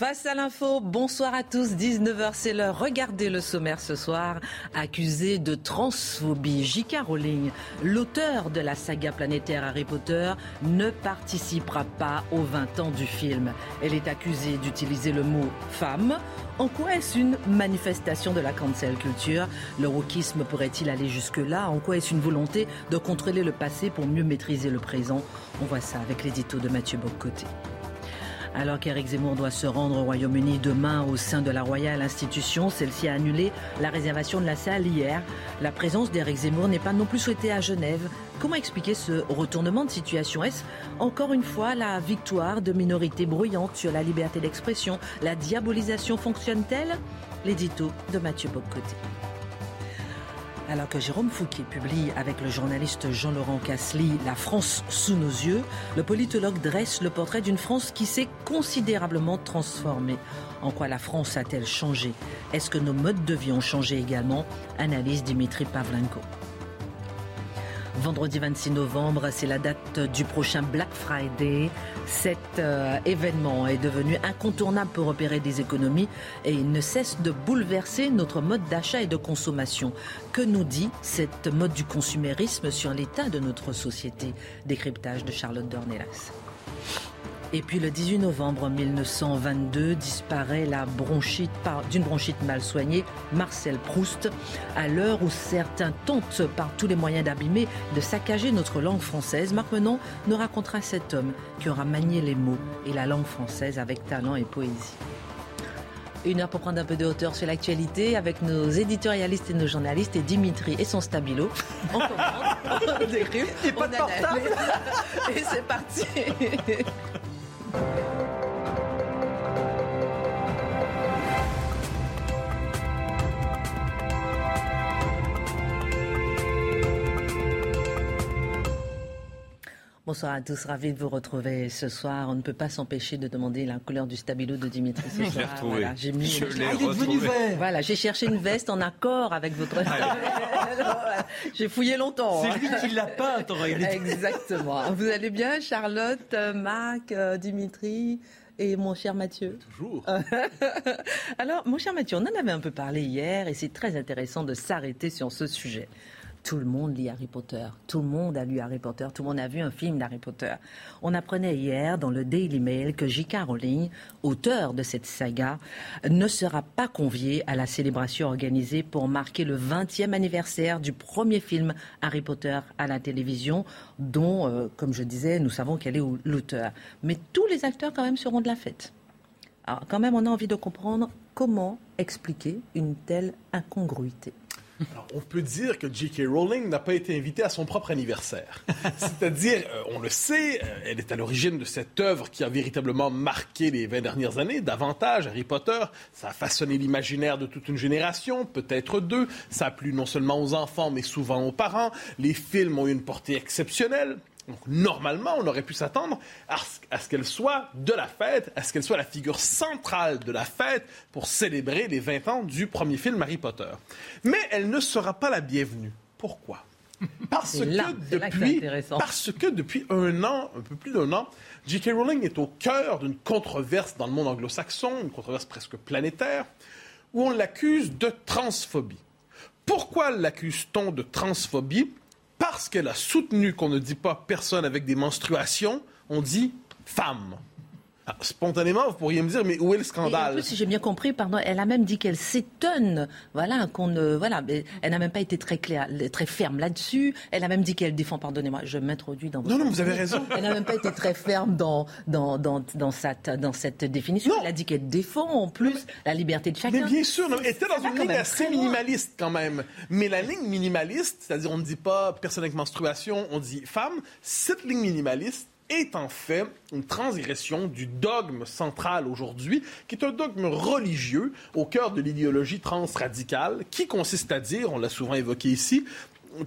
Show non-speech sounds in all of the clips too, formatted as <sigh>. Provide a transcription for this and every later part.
Face à l'info, bonsoir à tous, 19h c'est l'heure. Regardez le sommaire ce soir. Accusé de transphobie, J.K. Rowling, l'auteur de la saga planétaire Harry Potter, ne participera pas aux 20 ans du film. Elle est accusée d'utiliser le mot femme. En quoi est-ce une manifestation de la cancel culture? Le wokisme pourrait-il aller jusque-là? En quoi est-ce une volonté de contrôler le passé pour mieux maîtriser le présent? On voit ça avec l'édito de Mathieu Bocoté. Alors qu'Éric Zemmour doit se rendre au Royaume-Uni demain au sein de la Royal Institution, celle-ci a annulé la réservation de la salle hier. La présence d'Éric Zemmour n'est pas non plus souhaitée à Genève. Comment expliquer ce retournement de situation? Est-ce encore une fois la victoire de minorités bruyantes sur la liberté d'expression? La diabolisation fonctionne-t-elle? L'édito de Mathieu Bobcoté. Alors que Jérôme Fouquet publie avec le journaliste Jean-Laurent Casely La France sous nos yeux, le politologue dresse le portrait d'une France qui s'est considérablement transformée. En quoi la France a-t-elle changé? Est-ce que nos modes de vie ont changé également? Analyse Dimitri Pavlenko. Vendredi 26 novembre, c'est la date du prochain Black Friday. Cet euh, événement est devenu incontournable pour opérer des économies et il ne cesse de bouleverser notre mode d'achat et de consommation. Que nous dit cette mode du consumérisme sur l'état de notre société? Décryptage de Charlotte Dornelas. Et puis le 18 novembre 1922 disparaît la bronchite d'une bronchite mal soignée, Marcel Proust. À l'heure où certains tentent par tous les moyens d'abîmer, de saccager notre langue française, Marc Menon nous racontera cet homme qui aura manié les mots et la langue française avec talent et poésie. Une heure pour prendre un peu de hauteur sur l'actualité avec nos éditorialistes et nos journalistes et Dimitri et son stabilo. On commence, <laughs> on décrypte, Et pas de on analyse. portable. <laughs> Et c'est parti. <laughs> Bonsoir à tous, ravi de vous retrouver ce soir. On ne peut pas s'empêcher de demander la couleur du stabilo de Dimitri ce <laughs> Je l'ai soir. retrouvé. Voilà, j'ai mis Je l'ai Ah, il est devenu retrouvé. vert. voilà, j'ai cherché une veste en accord avec votre <laughs> J'ai fouillé longtemps. hein. C'est lui qui l'a peint en réalité. Exactement. Vous allez bien, Charlotte, euh, Marc, euh, Dimitri et mon cher Mathieu? Toujours. <laughs> Alors, mon cher Mathieu, on en avait un peu parlé hier et c'est très intéressant de s'arrêter sur ce sujet. Tout le monde lit Harry Potter. Tout le monde a lu Harry Potter. Tout le monde a vu un film d'Harry Potter. On apprenait hier dans le Daily Mail que J.K. Rowling, auteur de cette saga, ne sera pas convié à la célébration organisée pour marquer le 20e anniversaire du premier film Harry Potter à la télévision, dont, euh, comme je disais, nous savons qu'elle est l'auteur. Mais tous les acteurs quand même seront de la fête. Alors, quand même, on a envie de comprendre comment expliquer une telle incongruité. Alors, on peut dire que J.K. Rowling n'a pas été invitée à son propre anniversaire. <laughs> C'est-à-dire, euh, on le sait, euh, elle est à l'origine de cette œuvre qui a véritablement marqué les 20 dernières années, davantage Harry Potter. Ça a façonné l'imaginaire de toute une génération, peut-être deux. Ça a plu non seulement aux enfants, mais souvent aux parents. Les films ont eu une portée exceptionnelle. Donc, normalement, on aurait pu s'attendre à ce, à ce qu'elle soit de la fête, à ce qu'elle soit la figure centrale de la fête pour célébrer les 20 ans du premier film Harry Potter. Mais elle ne sera pas la bienvenue. Pourquoi? <laughs> Parce là- que depuis, parce que depuis un an, un peu plus d'un an, J.K. Rowling est au cœur d'une controverse dans le monde anglo-saxon, une controverse presque planétaire, où on l'accuse de transphobie. Pourquoi l'accuse-t-on de transphobie? Parce qu'elle a soutenu qu'on ne dit pas personne avec des menstruations, on dit femme. Ah, spontanément, vous pourriez me dire, mais où est le Et en scandale? plus, si j'ai bien compris, pardon, elle a même dit qu'elle s'étonne, voilà, qu'on ne, voilà, mais elle n'a même pas été très claire, très ferme là-dessus. Elle a même dit qu'elle défend, pardonnez-moi, je m'introduis dans votre Non, non, vous avez raison. Elle n'a même pas été très ferme dans, dans, dans, dans, cette, dans cette définition. Non. Elle a dit qu'elle défend en plus la liberté de chacun. Mais bien sûr, non, elle était dans une ligne assez minimaliste quand même. Mais la ligne minimaliste, c'est-à-dire on ne dit pas personne avec menstruation, on dit femme, cette ligne minimaliste, est en fait une transgression du dogme central aujourd'hui, qui est un dogme religieux au cœur de l'idéologie transradicale, qui consiste à dire, on l'a souvent évoqué ici,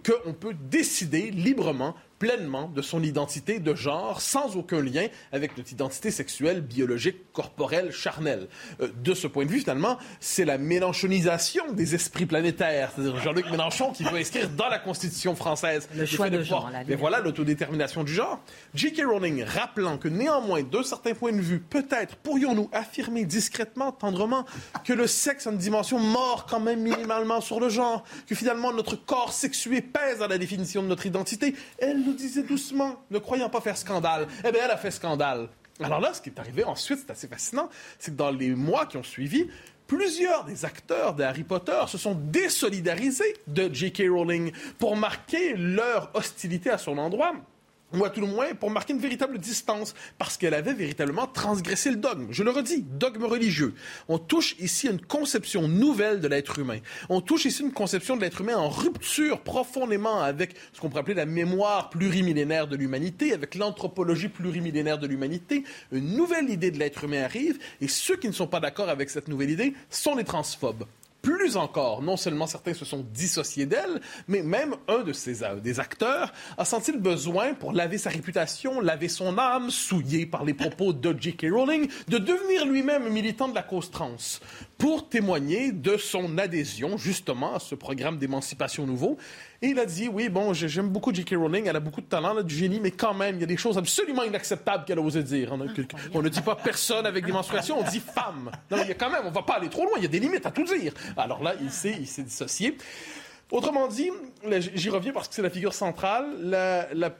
qu'on peut décider librement pleinement de son identité de genre sans aucun lien avec notre identité sexuelle, biologique, corporelle, charnelle. Euh, de ce point de vue, finalement, c'est la mélanchonisation des esprits planétaires. C'est-à-dire Jean-Luc Mélenchon qui veut inscrire dans la Constitution française le choix de, genre. mais voilà l'autodétermination du genre. J.K. Rowling rappelant que néanmoins, d'un certain point de vue, peut-être pourrions-nous affirmer discrètement, tendrement, que le sexe a une dimension mort quand même minimalement sur le genre, que finalement notre corps sexué pèse dans la définition de notre identité. Elle disait doucement, ne croyant pas faire scandale. Eh bien, elle a fait scandale. Alors là, ce qui est arrivé ensuite, c'est assez fascinant, c'est que dans les mois qui ont suivi, plusieurs des acteurs de Harry Potter se sont désolidarisés de J.K. Rowling pour marquer leur hostilité à son endroit ou à tout le moins pour marquer une véritable distance, parce qu'elle avait véritablement transgressé le dogme. Je le redis, dogme religieux. On touche ici à une conception nouvelle de l'être humain. On touche ici une conception de l'être humain en rupture profondément avec ce qu'on pourrait appeler la mémoire plurimillénaire de l'humanité, avec l'anthropologie plurimillénaire de l'humanité. Une nouvelle idée de l'être humain arrive, et ceux qui ne sont pas d'accord avec cette nouvelle idée sont les transphobes. Plus encore, non seulement certains se sont dissociés d'elle, mais même un de ces euh, des acteurs a senti le besoin, pour laver sa réputation, laver son âme, souillée par les propos de J.K. Rowling, de devenir lui-même militant de la cause trans pour témoigner de son adhésion justement à ce programme d'émancipation nouveau. Et il a dit, oui, bon, j'aime beaucoup J.K. Rowling, elle a beaucoup de talent, là, du génie, mais quand même, il y a des choses absolument inacceptables qu'elle a osé dire. On, ne dit pas personne avec des menstruations, on dit femme. Non, il y a quand même, on va pas aller trop loin, il y a des limites à tout dire. Alors là, il s'est dissocié. Autrement dit, j'y reviens parce que c'est la figure centrale,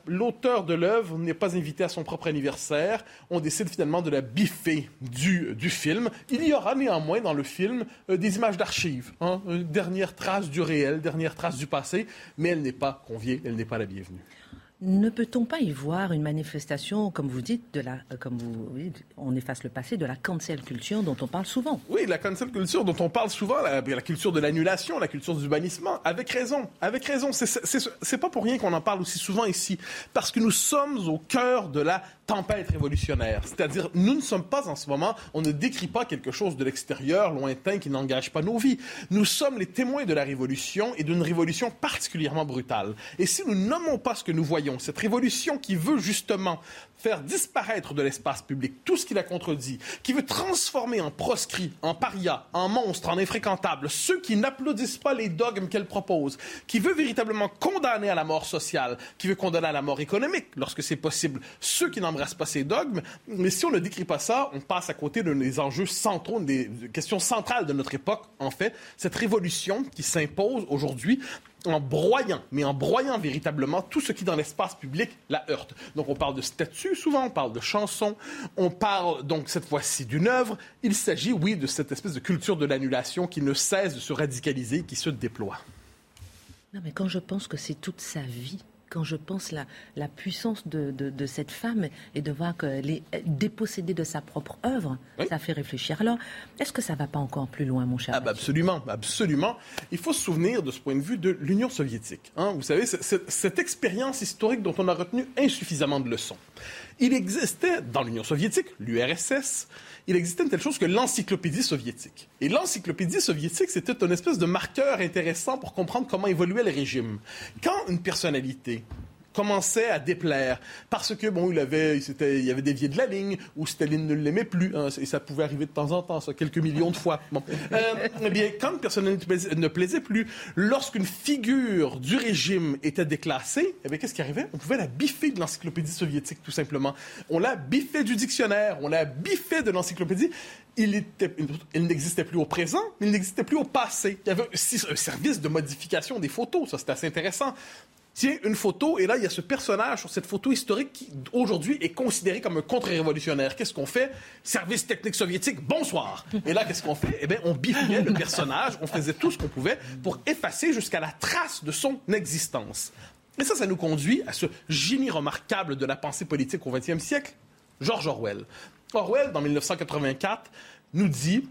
l'auteur de l'œuvre n'est pas invité à son propre anniversaire. On décide finalement de la biffer du, du film. Il y aura néanmoins dans le film euh, des images d'archives, hein, dernière trace du réel, dernière trace du passé, mais elle n'est pas conviée, elle n'est pas la bienvenue. Ne peut-on pas y voir une manifestation, comme vous dites, de la, euh, comme vous, on efface le passé, de la cancel culture dont on parle souvent? Oui, la cancel culture dont on parle souvent, la, culture de l'annulation, la culture du bannissement, avec raison, avec raison. C'est pas pour rien qu'on en parle aussi souvent ici, parce que nous sommes au cœur de la tempête révolutionnaire. C'est-à-dire, nous ne sommes pas en ce moment, on ne décrit pas quelque chose de l'extérieur, lointain, qui n'engage pas nos vies. Nous sommes les témoins de la révolution et d'une révolution particulièrement brutale. Et si nous nommons pas ce que nous voyons, cette révolution qui veut justement faire disparaître de l'espace public tout ce qu'il a contredit, qui veut transformer en proscrit, en paria, en monstre, en infréquentable ceux qui n'applaudissent pas les dogmes qu'elle propose, qui veut véritablement condamner à la mort sociale, qui veut condamner à la mort économique lorsque c'est possible, ceux qui n'embrassent pas ces dogmes. Mais si on ne décrit pas ça, on passe à côté d'un des enjeux centraux, des questions centrales de notre époque, en fait, cette révolution qui s'impose aujourd'hui en broyant, mais en broyant véritablement tout ce qui dans l'espace public la heurte. Donc on parle de statut souvent, on parle de chansons, on parle donc cette fois-ci d'une œuvre. Il s'agit, oui, de cette espèce de culture de l'annulation qui ne cesse de se radicaliser, qui se déploie. Non, mais quand je pense que c'est toute sa vie quand je pense la, la puissance de, de, cette femme et de voir qu'elle est dépossédée de sa propre œuvre, ça fait réfléchir. Alors, est-ce que ça ne va pas encore plus loin, mon cher ah, bah, Absolument, absolument. Il faut se souvenir de ce point de vue de l'Union soviétique. Hein. Vous savez, cette expérience historique dont on a retenu insuffisamment de leçons. Il existait dans l'Union soviétique, l'URSS, il existait une telle chose que l'encyclopédie soviétique. Et l'encyclopédie soviétique, c'était une espèce de marqueur intéressant pour comprendre comment évoluait le régime. Quand une personnalité commençait à déplaire. Parce que bon il avait il, il avait dévié de la ligne ou Staline ne l'aimait plus hein, et ça pouvait arriver de temps en temps ça quelques millions de fois. Euh, eh bien quand personnalité ne plaisait plus lorsqu'une figure du régime était déclassée eh qu'est-ce qui arrivait? On pouvait la biffer de l'encyclopédie soviétique tout simplement. On la biffait du dictionnaire on la biffait de l'encyclopédie. Il, il n'existait plus au présent, mais il n'existait plus au passé. Il y avait un service de modification des photos, ça c'était assez intéressant tiens, une photo, et là, il y a ce personnage sur cette photo historique qui, aujourd'hui, est considéré comme un contre-révolutionnaire. Qu'est-ce qu'on fait? Service technique soviétique, bonsoir! Et là, qu'est-ce qu'on fait? Eh bien, on biffait le personnage, on faisait tout ce qu'on pouvait pour effacer jusqu'à la trace de son existence. Et ça, ça nous conduit à ce génie remarquable de la pensée politique au XXe siècle, George Orwell. Orwell, dans 1984, nous dit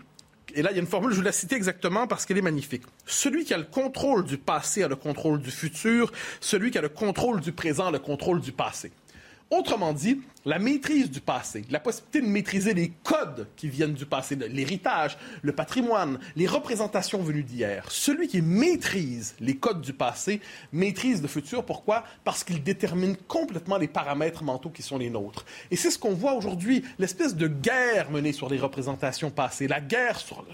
et là, il y a une formule, je vais la citer exactement parce qu'elle est magnifique. Celui qui a le contrôle du passé a le contrôle du futur. Celui qui a le contrôle du présent a le contrôle du passé. Autrement dit, la maîtrise du passé, la possibilité de maîtriser les codes qui viennent du passé, l'héritage, le patrimoine, les représentations venues d'hier. Celui qui maîtrise les codes du passé maîtrise le futur. Pourquoi? Parce qu'il détermine complètement les paramètres mentaux qui sont les nôtres. Et c'est ce qu'on voit aujourd'hui, l'espèce de guerre menée sur les représentations passées, la guerre sur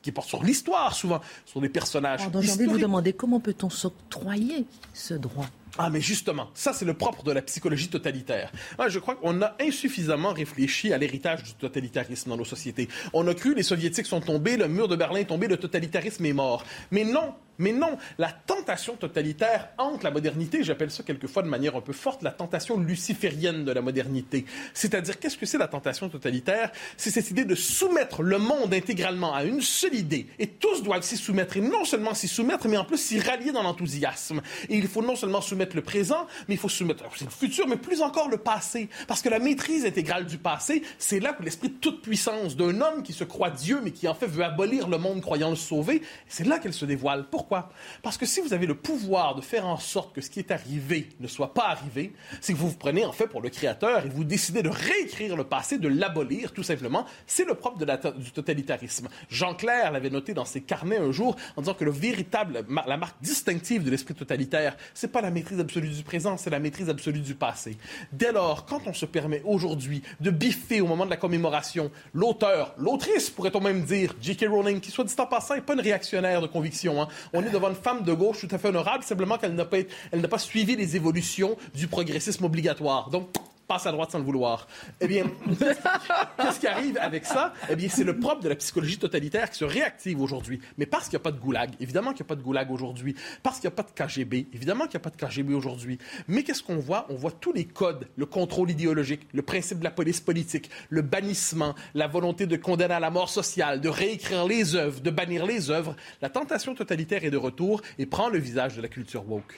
qui porte sur l'histoire souvent, sur les personnages. J'ai envie de vous demander comment peut-on s'octroyer ce droit? Ah, mais justement, ça, c'est le propre de la psychologie totalitaire. Ah, je crois qu'on a insuffisamment réfléchi à l'héritage du totalitarisme dans nos sociétés. On a cru les soviétiques sont tombés, le mur de Berlin est tombé, le totalitarisme est mort. Mais non, mais non, la tentation totalitaire hante la modernité. J'appelle ça quelquefois de manière un peu forte la tentation luciférienne de la modernité. C'est-à-dire, qu'est-ce que c'est la tentation totalitaire? C'est cette idée de soumettre le monde intégralement à une seule idée. Et tous doivent s'y soumettre. Et non seulement s'y soumettre, mais en plus s'y rallier dans l'enthousiasme. Et il faut non seulement soumettre le présent, mais il faut soumettre le futur, mais plus encore le passé. Parce que la maîtrise intégrale du passé, c'est là que l'esprit de toute puissance d'un homme qui se croit Dieu, mais qui en fait veut abolir le monde croyant le sauver, c'est là qu'elle se dévoile. Pourquoi? Parce que si vous avez le pouvoir de faire en sorte que ce qui est arrivé ne soit pas arrivé, c'est que vous vous prenez en fait pour le créateur et vous décidez de réécrire le passé, de l'abolir tout simplement. C'est le propre du totalitarisme. Jean Clair l'avait noté dans ses carnets un jour en disant que le véritable, la marque distinctive de l'esprit totalitaire, c'est pas la maîtrise absolue du présent, c'est la maîtrise absolue du passé. Dès lors, quand on se permet aujourd'hui de biffer au moment de la commémoration l'auteur, l'autrice, pourrait-on même dire, J.K. Rowling, qui soit dit en passant n'est pas une réactionnaire de conviction, hein, on est devant une femme de gauche tout à fait honorable, simplement qu'elle n'a pas, suivi les évolutions du progressisme obligatoire. Donc, passe à droite sans le vouloir. Eh bien, <laughs> qu'est-ce qui arrive avec ça? Eh bien, c'est le propre de la psychologie totalitaire qui se réactive aujourd'hui. Mais parce qu'il n'y a pas de goulag, évidemment qu'il n'y a pas de goulag aujourd'hui. Parce qu'il n'y a pas de KGB, évidemment qu'il n'y a pas de KGB aujourd'hui. Mais qu'est-ce qu'on voit? On voit tous les codes, le contrôle idéologique, le principe de la police politique, le bannissement, la volonté de condamner à la mort sociale, de réécrire les œuvres, de bannir les œuvres. La tentation totalitaire est de retour et prend le visage de la culture woke.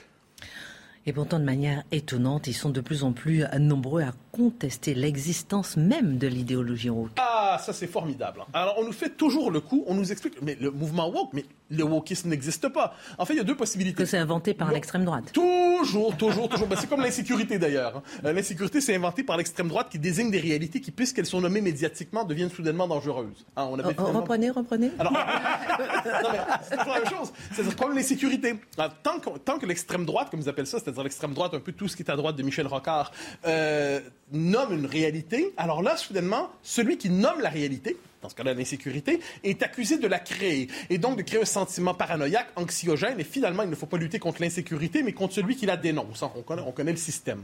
Et pourtant, de manière étonnante, ils sont de plus en plus nombreux à contester l'existence même de l'idéologie woke. Ah, ça c'est formidable. Alors, on nous fait toujours le coup, on nous explique, mais le mouvement woke, mais le wokisme n'existe pas. En fait, il y a deux possibilités. Que c'est inventé par l'extrême droite. Toujours, toujours, toujours. Ben, c'est comme l'insécurité d'ailleurs. Hein. Euh, l'insécurité, c'est inventé par l'extrême droite qui désigne des réalités qui, puisqu'elles sont nommées médiatiquement, deviennent soudainement dangereuses. Hein, on avait Reprenez, reprenez. Alors, <laughs> non, mais c'est toujours la même chose. C'est-à-dire comme l'insécurité. Tant que, tant que l'extrême droite, comme ils appellent ça, c'est-à-dire l'extrême droite, un peu tout ce qui est à droite de Michel Rocard, euh, nomme une réalité, alors là, soudainement, celui qui nomme la réalité, dans ce cas-là l'insécurité, est accusé de la créer et donc de créer un sentiment paranoïaque, anxiogène. Et finalement, il ne faut pas lutter contre l'insécurité, mais contre celui qui la dénonce. On connaît, on connaît le système.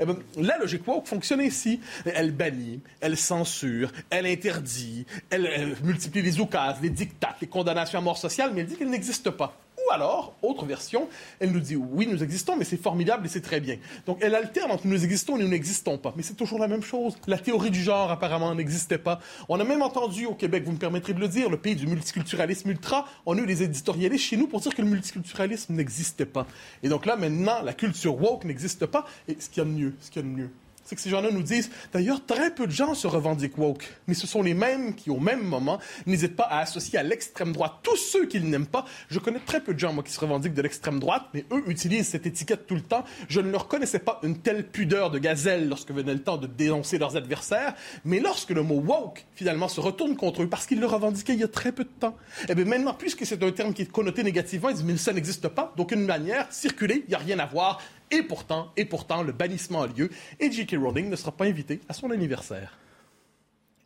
Eh ben, la logique woke fonctionne ainsi. Elle bannit, elle censure, elle interdit, elle, elle multiplie les oukases, les dictats, les condamnations à mort sociale, mais elle dit qu'elle n'existe pas. Ou alors, autre version, elle nous dit oui, nous existons, mais c'est formidable et c'est très bien. Donc elle alterne entre nous existons et nous n'existons pas. Mais c'est toujours la même chose. La théorie du genre, apparemment, n'existait pas. On a même entendu au Québec, vous me permettrez de le dire, le pays du multiculturalisme ultra, on a eu des éditorialistes chez nous pour dire que le multiculturalisme n'existait pas. Et donc là, maintenant, la culture woke n'existe pas. Et ce qu'il y a de mieux, ce qu'il y a de mieux, c'est que ces gens-là nous disent, d'ailleurs, très peu de gens se revendiquent woke, mais ce sont les mêmes qui, au même moment, n'hésitent pas à associer à l'extrême droite tous ceux qu'ils n'aiment pas. Je connais très peu de gens, moi, qui se revendiquent de l'extrême droite, mais eux utilisent cette étiquette tout le temps. Je ne leur connaissais pas une telle pudeur de gazelle lorsque venait le temps de dénoncer leurs adversaires, mais lorsque le mot woke, finalement, se retourne contre eux, parce qu'ils le revendiquaient il y a très peu de temps, eh bien maintenant, puisque c'est un terme qui est connoté négativement, ils disent, mais ça n'existe pas, d'aucune manière, circuler, il n'y a rien à voir, et pourtant, et pourtant, le bannissement a lieu et J.K. Rowling ne sera pas invité à son anniversaire.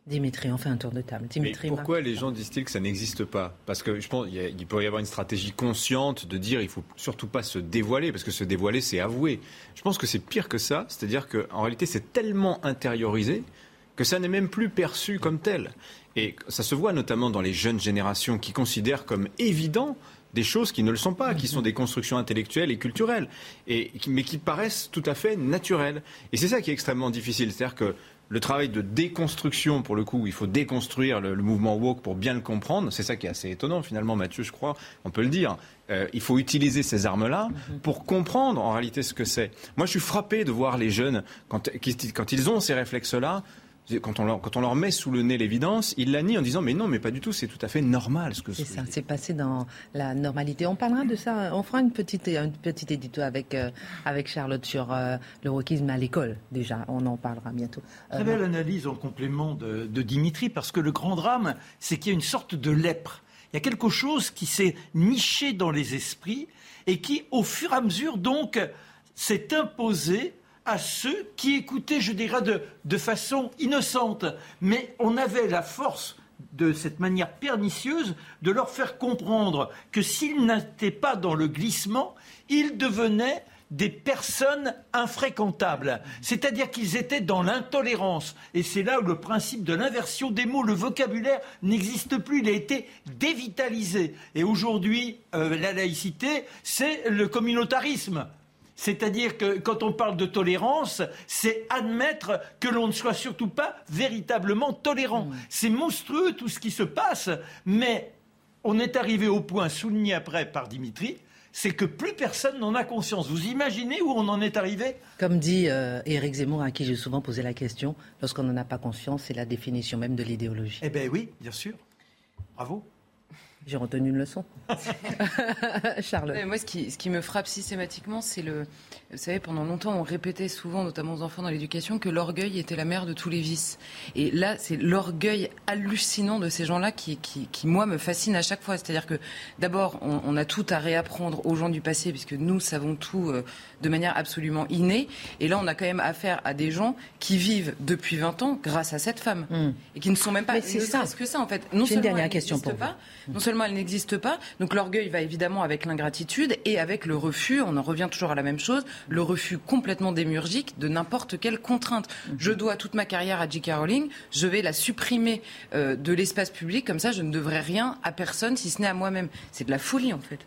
Dimitri, on fait un tour de table. Dimitri, pourquoi les gens disent-ils que ça n'existe pas? Parce que je pense qu'il pourrait y avoir une stratégie consciente de dire il faut surtout pas se dévoiler, parce que se dévoiler, c'est avouer. Je pense que c'est pire que ça, c'est-à-dire qu'en réalité, c'est tellement intériorisé que ça n'est même plus perçu comme tel. Et ça se voit notamment dans les jeunes générations qui considèrent comme évident des choses qui ne le sont pas, qui sont des constructions intellectuelles et culturelles, et, mais qui paraissent tout à fait naturelles. Et c'est ça qui est extrêmement difficile. C'est-à-dire que le travail de déconstruction, pour le coup, il faut déconstruire le, mouvement woke pour bien le comprendre. C'est ça qui est assez étonnant, finalement, Mathieu, je crois, on peut le dire. Euh, il faut utiliser ces armes-là pour comprendre en réalité ce que c'est. Moi, je suis frappé de voir les jeunes, quand, quand ils ont ces réflexes-là, quand on, leur, quand on leur met sous le nez l'évidence, ils la nient en disant mais non, mais pas du tout, c'est tout à fait normal ce que c'est ça. C'est passé dans la normalité. On parlera de ça. On fera une petite, une petite édito avec euh, avec Charlotte sur euh, le wokisme à l'école. Déjà, on en parlera bientôt. Très belle analyse en complément de, de Dimitri, parce que le grand drame, c'est qu'il y a une sorte de lèpre. Il y a quelque chose qui s'est niché dans les esprits et qui, au fur et à mesure, donc, s'est imposé à ceux qui écoutaient, je dirais, de, façon innocente. Mais on avait la force de cette manière pernicieuse de leur faire comprendre que s'ils n'étaient pas dans le glissement, ils devenaient des personnes infréquentables. C'est-à-dire qu'ils étaient dans l'intolérance. Et c'est là où le principe de l'inversion des mots, le vocabulaire n'existe plus. Il a été dévitalisé. Et aujourd'hui, euh, la laïcité, c'est le communautarisme. C'est-à-dire que quand on parle de tolérance, c'est admettre que l'on ne soit surtout pas véritablement tolérant. Mmh. C'est monstrueux tout ce qui se passe, mais on est arrivé au point souligné après par Dimitri, c'est que plus personne n'en a conscience. Vous imaginez où on en est arrivé? Comme dit euh, Éric Zemmour, à qui j'ai souvent posé la question, lorsqu'on n'en a pas conscience, c'est la définition même de l'idéologie. Eh bien oui, bien sûr. Bravo. J'ai retenu une leçon. <laughs> Charlotte. moi, ce qui, ce qui, me frappe systématiquement, c'est le. Vous savez, pendant longtemps, on répétait souvent, notamment aux enfants dans l'éducation, que l'orgueil était la mère de tous les vices. Et là, c'est l'orgueil hallucinant de ces gens-là qui, qui, qui, moi, me fascine à chaque fois. C'est-à-dire que, d'abord, on, on, a tout à réapprendre aux gens du passé, puisque nous savons tout euh, de manière absolument innée. Et là, on a quand même affaire à des gens qui vivent depuis 20 ans grâce à cette femme. Hmm. Et qui ne sont même pas. C'est ça. que ça, en fait. Non une dernière question pour pas, Non seulement elle n'existe pas. Donc l'orgueil va évidemment avec l'ingratitude et avec le refus. On en revient toujours à la même chose. Le refus complètement démurgique de n'importe quelle contrainte. Mhm. Je dois toute ma carrière à J.K. Rowling. Je vais la supprimer euh, de l'espace public. Comme ça, je ne devrais rien à personne si ce n'est à moi-même. C'est de la folie en fait.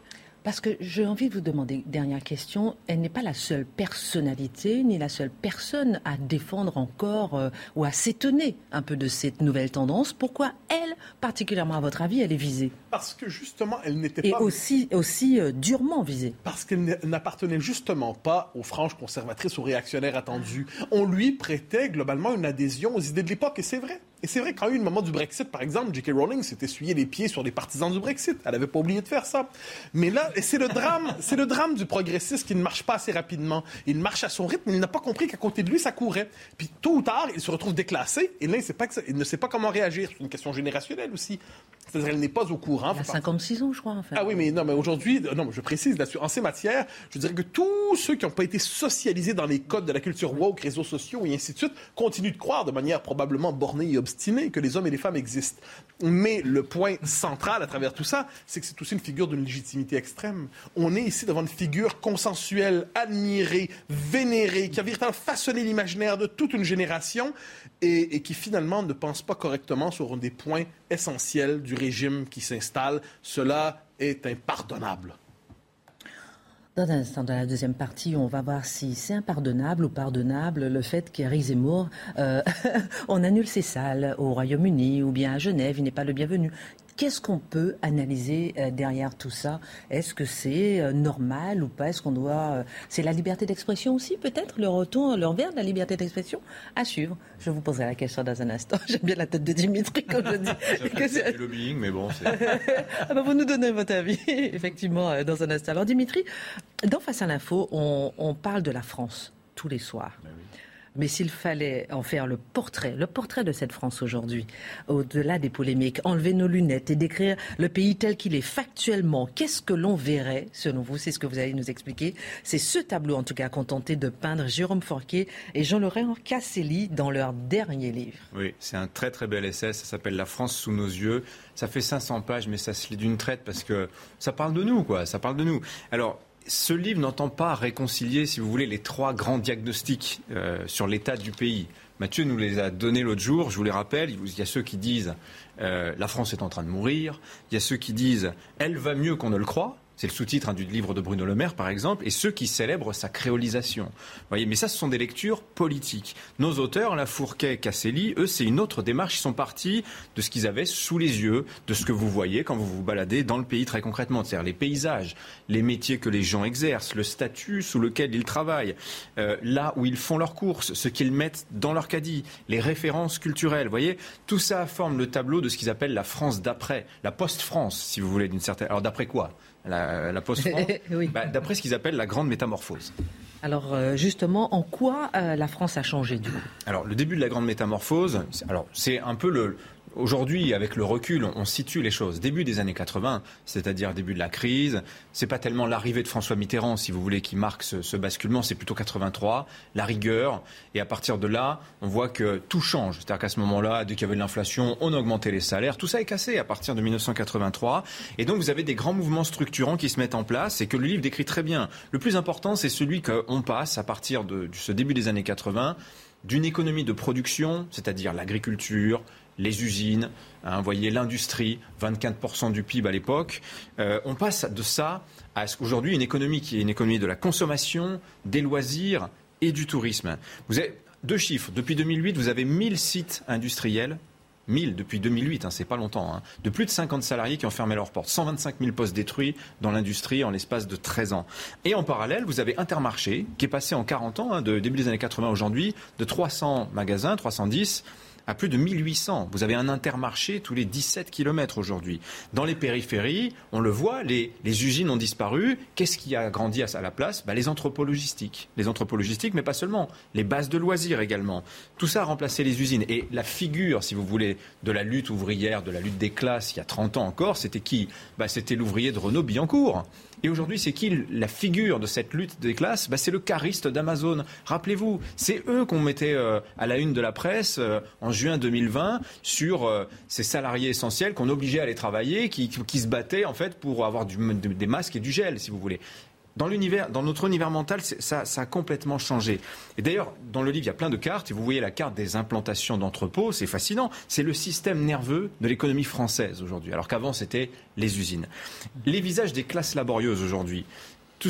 Parce que j'ai envie de vous demander, dernière question, elle n'est pas la seule personnalité ni la seule personne à défendre encore euh, ou à s'étonner un peu de cette nouvelle tendance. Pourquoi elle, particulièrement à votre avis, elle est visée? Parce que justement, elle n'était pas... Et aussi, aussi euh, durement visée. Parce qu'elle n'appartenait justement pas aux franges conservatrices ou réactionnaires attendues. On lui prêtait globalement une adhésion aux idées de l'époque, et c'est vrai. Et c'est vrai, a eu moment du Brexit, par exemple, J.K. Rowling s'est essuyé les pieds sur les partisans du Brexit. Elle n'avait pas oublié de faire ça. Mais là, c'est le drame, <laughs> c'est le drame du progressiste qui ne marche pas assez rapidement. Il marche à son rythme, mais il n'a pas compris qu'à côté de lui, ça courait. Puis tôt ou tard, il se retrouve déclassé, et là, il, il ne sait pas comment réagir. C'est une question générationnelle aussi. C'est-à-dire, elle n'est pas au courant. Il a 56 ans, je crois, en fait. Ah oui, mais non, mais aujourd'hui, non, je précise là-dessus. En ces matières, je dirais que tous ceux qui n'ont pas été socialisés dans les codes de la culture woke, réseaux sociaux et ainsi de suite, continuent de croire de manière probablement bornée et obstinée que les hommes et les femmes existent. Mais le point central à travers tout ça, c'est que c'est aussi une figure d'une légitimité extrême. On est ici devant une figure consensuelle, admirée, vénérée, qui a véritablement façonné l'imaginaire de toute une génération et, qui finalement ne pense pas correctement sur des points essentiels du régime qui s'installe. Cela est impardonnable. Dans un instant, dans la deuxième partie, on va voir si c'est impardonnable ou pardonnable le fait qu'Éric Zemmour, euh, <laughs> on annule ses salles au Royaume-Uni ou bien à Genève, il n'est pas le bienvenu. Qu'est-ce qu'on peut analyser euh, derrière tout ça? Est-ce que c'est euh, normal ou pas? Est-ce qu'on doit euh, C'est la liberté d'expression aussi, peut-être? Le retour, le revers de la liberté d'expression À suivre. Je vous poserai la question dans un instant. <laughs> J'aime bien la tête de Dimitri quand je dis. <laughs> c'est du lobbying, mais bon. <laughs> ah bah vous nous donnez votre avis, effectivement, dans un instant. Alors Dimitri, dans Face à l'info, on, on parle de la France tous les soirs. Ben oui. Mais s'il fallait en faire le portrait, le portrait de cette France aujourd'hui, au-delà des polémiques, enlever nos lunettes et décrire le pays tel qu'il est factuellement, qu'est-ce que l'on verrait, selon vous? C'est ce que vous allez nous expliquer. C'est ce tableau, en tout cas, contenté de peindre Jérôme Forquet et Jean-Laurent Casselli dans leur dernier livre. Oui, c'est un très très bel essai. Ça s'appelle La France sous nos yeux. Ça fait 500 pages, mais ça se lit d'une traite parce que ça parle de nous, quoi. Ça parle de nous. Alors, ce livre n'entend pas réconcilier, si vous voulez, les trois grands diagnostics euh, sur l'état du pays. Mathieu nous les a donnés l'autre jour, je vous les rappelle. Il y a ceux qui disent euh, la France est en train de mourir. Il y a ceux qui disent elle va mieux qu'on ne le croit. C'est le sous-titre hein, du livre de Bruno Le Maire, par exemple, et ceux qui célèbrent sa créolisation. voyez, mais ça, ce sont des lectures politiques. Nos auteurs, La Fourquet, Casselli, eux, c'est une autre démarche. Ils sont partis de ce qu'ils avaient sous les yeux, de ce que vous voyez quand vous vous baladez dans le pays très concrètement, c'est-à-dire les paysages, les métiers que les gens exercent, le statut sous lequel ils travaillent, euh, là où ils font leurs courses, ce qu'ils mettent dans leur caddie, les références culturelles. Vous voyez, tout ça forme le tableau de ce qu'ils appellent la France d'après, la post-France, si vous voulez, d'une certaine. Alors d'après quoi? La, post <laughs> bah, d'après ce qu'ils appellent la grande métamorphose. Alors euh, justement, en quoi euh, la France a changé du coup? Alors le début de la grande métamorphose, alors c'est un peu le, Aujourd'hui, avec le recul, on, situe les choses. Début des années 80, c'est-à-dire début de la crise, c'est pas tellement l'arrivée de François Mitterrand, si vous voulez, qui marque ce, basculement, c'est plutôt 83, la rigueur. Et à partir de là, on voit que tout change. C'est-à-dire qu'à ce moment-là, dès qu'il y avait de l'inflation, on augmentait les salaires. Tout ça est cassé à partir de 1983. Et donc, vous avez des grands mouvements structurants qui se mettent en place et que le livre décrit très bien. Le plus important, c'est celui qu'on passe à partir de ce début des années 80 d'une économie de production, c'est-à-dire l'agriculture, les usines, hein, voyez l'industrie, 24% du PIB à l'époque. Euh, on passe de ça à aujourd'hui une économie qui est une économie de la consommation, des loisirs et du tourisme. Vous avez deux chiffres. Depuis 2008, vous avez 1000 sites industriels 1000 depuis 2008, hein, c'est pas longtemps, hein, de plus de 50 salariés qui ont fermé leurs portes, 125 000 postes détruits dans l'industrie en l'espace de 13 ans. Et en parallèle, vous avez Intermarché qui est passé en 40 ans, hein, de début des années 80 aujourd'hui, de 300 magasins, 310 à plus de 1800. Vous avez un intermarché tous les 17 km aujourd'hui. Dans les périphéries, on le voit, les, usines ont disparu. Qu'est-ce qui a grandi à la place? Bah, Les entrepôts logistiques. Les entrepôts logistiques, mais pas seulement. Les bases de loisirs également. Tout ça a remplacé les usines. Et la figure, si vous voulez, de la lutte ouvrière, de la lutte des classes, il y a 30 ans encore, c'était qui? Bah, C'était l'ouvrier de Renault Billancourt. Et aujourd'hui, c'est qui la figure de cette lutte des classes? Bah, C'est le cariste d'Amazon. Rappelez-vous, c'est eux qu'on mettait euh, à la une de la presse euh, en juin 2020 sur euh, ces salariés essentiels qu'on obligeait à aller travailler, qui, se battaient en fait pour avoir des masques et du gel, si vous voulez dans l'univers, dans notre univers mental, ça, a complètement changé. Et d'ailleurs, dans le livre, il y a plein de cartes. Vous voyez la carte des implantations d'entrepôts, c'est fascinant. C'est le système nerveux de l'économie française aujourd'hui, alors qu'avant c'était les usines. Les visages des classes laborieuses aujourd'hui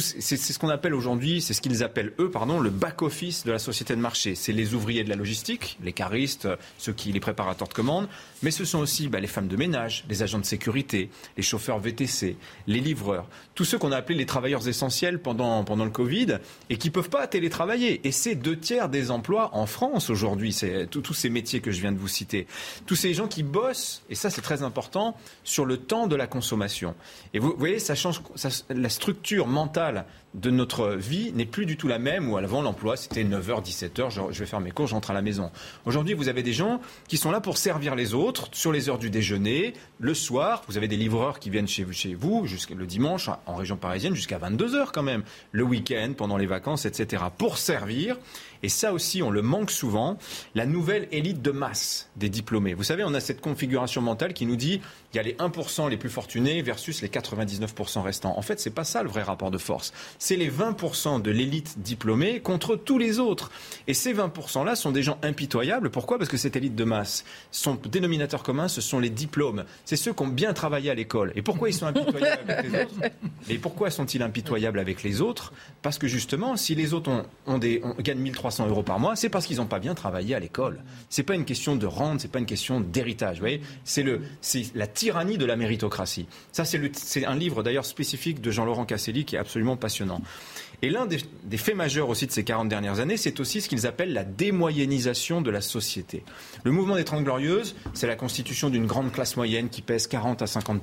c'est ce qu'on appelle aujourd'hui, c'est ce qu'ils appellent eux, pardon, le back-office de la société de marché. C'est les ouvriers de la logistique, les caristes, ceux qui les préparateurs de commandes, mais ce sont aussi bah, les femmes de ménage, les agents de sécurité, les chauffeurs VTC, les livreurs, tous ceux qu'on a appelés les travailleurs essentiels pendant, pendant le Covid et qui ne peuvent pas télétravailler. Et c'est deux tiers des emplois en France aujourd'hui, c'est tous ces métiers que je viens de vous citer. Tous ces gens qui bossent, et ça c'est très important, sur le temps de la consommation. Et vous, voyez, ça change la structure mentale de notre vie n'est plus du tout la même où avant l'emploi c'était 9h, 17h, je, vais faire mes cours, j'entre à la maison. Aujourd'hui, vous avez des gens qui sont là pour servir les autres sur les heures du déjeuner, le soir, vous avez des livreurs qui viennent chez vous, jusqu'à le dimanche en région parisienne jusqu'à 22h quand même, le week-end, pendant les vacances, etc. pour servir et ça aussi, on le manque souvent, la nouvelle élite de masse des diplômés. Vous savez, on a cette configuration mentale qui nous dit il y a les 1% les plus fortunés versus les 99% restants. En fait, c'est pas ça le vrai rapport de force. C'est les 20% de l'élite diplômée contre tous les autres. Et ces 20%-là sont des gens impitoyables. Pourquoi? Parce que cette élite de masse, son dénominateur commun, ce sont les diplômes. C'est ceux qui ont bien travaillé à l'école. Et pourquoi ils sont impitoyables avec les autres? Et pourquoi sont-ils impitoyables avec les autres? Parce que justement, si les autres ont, gagnent 1300 euros par mois, c'est parce qu'ils n'ont pas bien travaillé à l'école. C'est pas une question de rente, c'est pas une question d'héritage. C'est la tyrannie de la méritocratie. Ça, c'est, c'est un livre d'ailleurs spécifique de Jean-Laurent Casselli qui est absolument passionnant. Et l'un des, faits majeurs aussi de ces 40 dernières années, c'est aussi ce qu'ils appellent la démoyennisation de la société. Le mouvement des Trente Glorieuses, c'est la constitution d'une grande classe moyenne qui pèse 40 à 50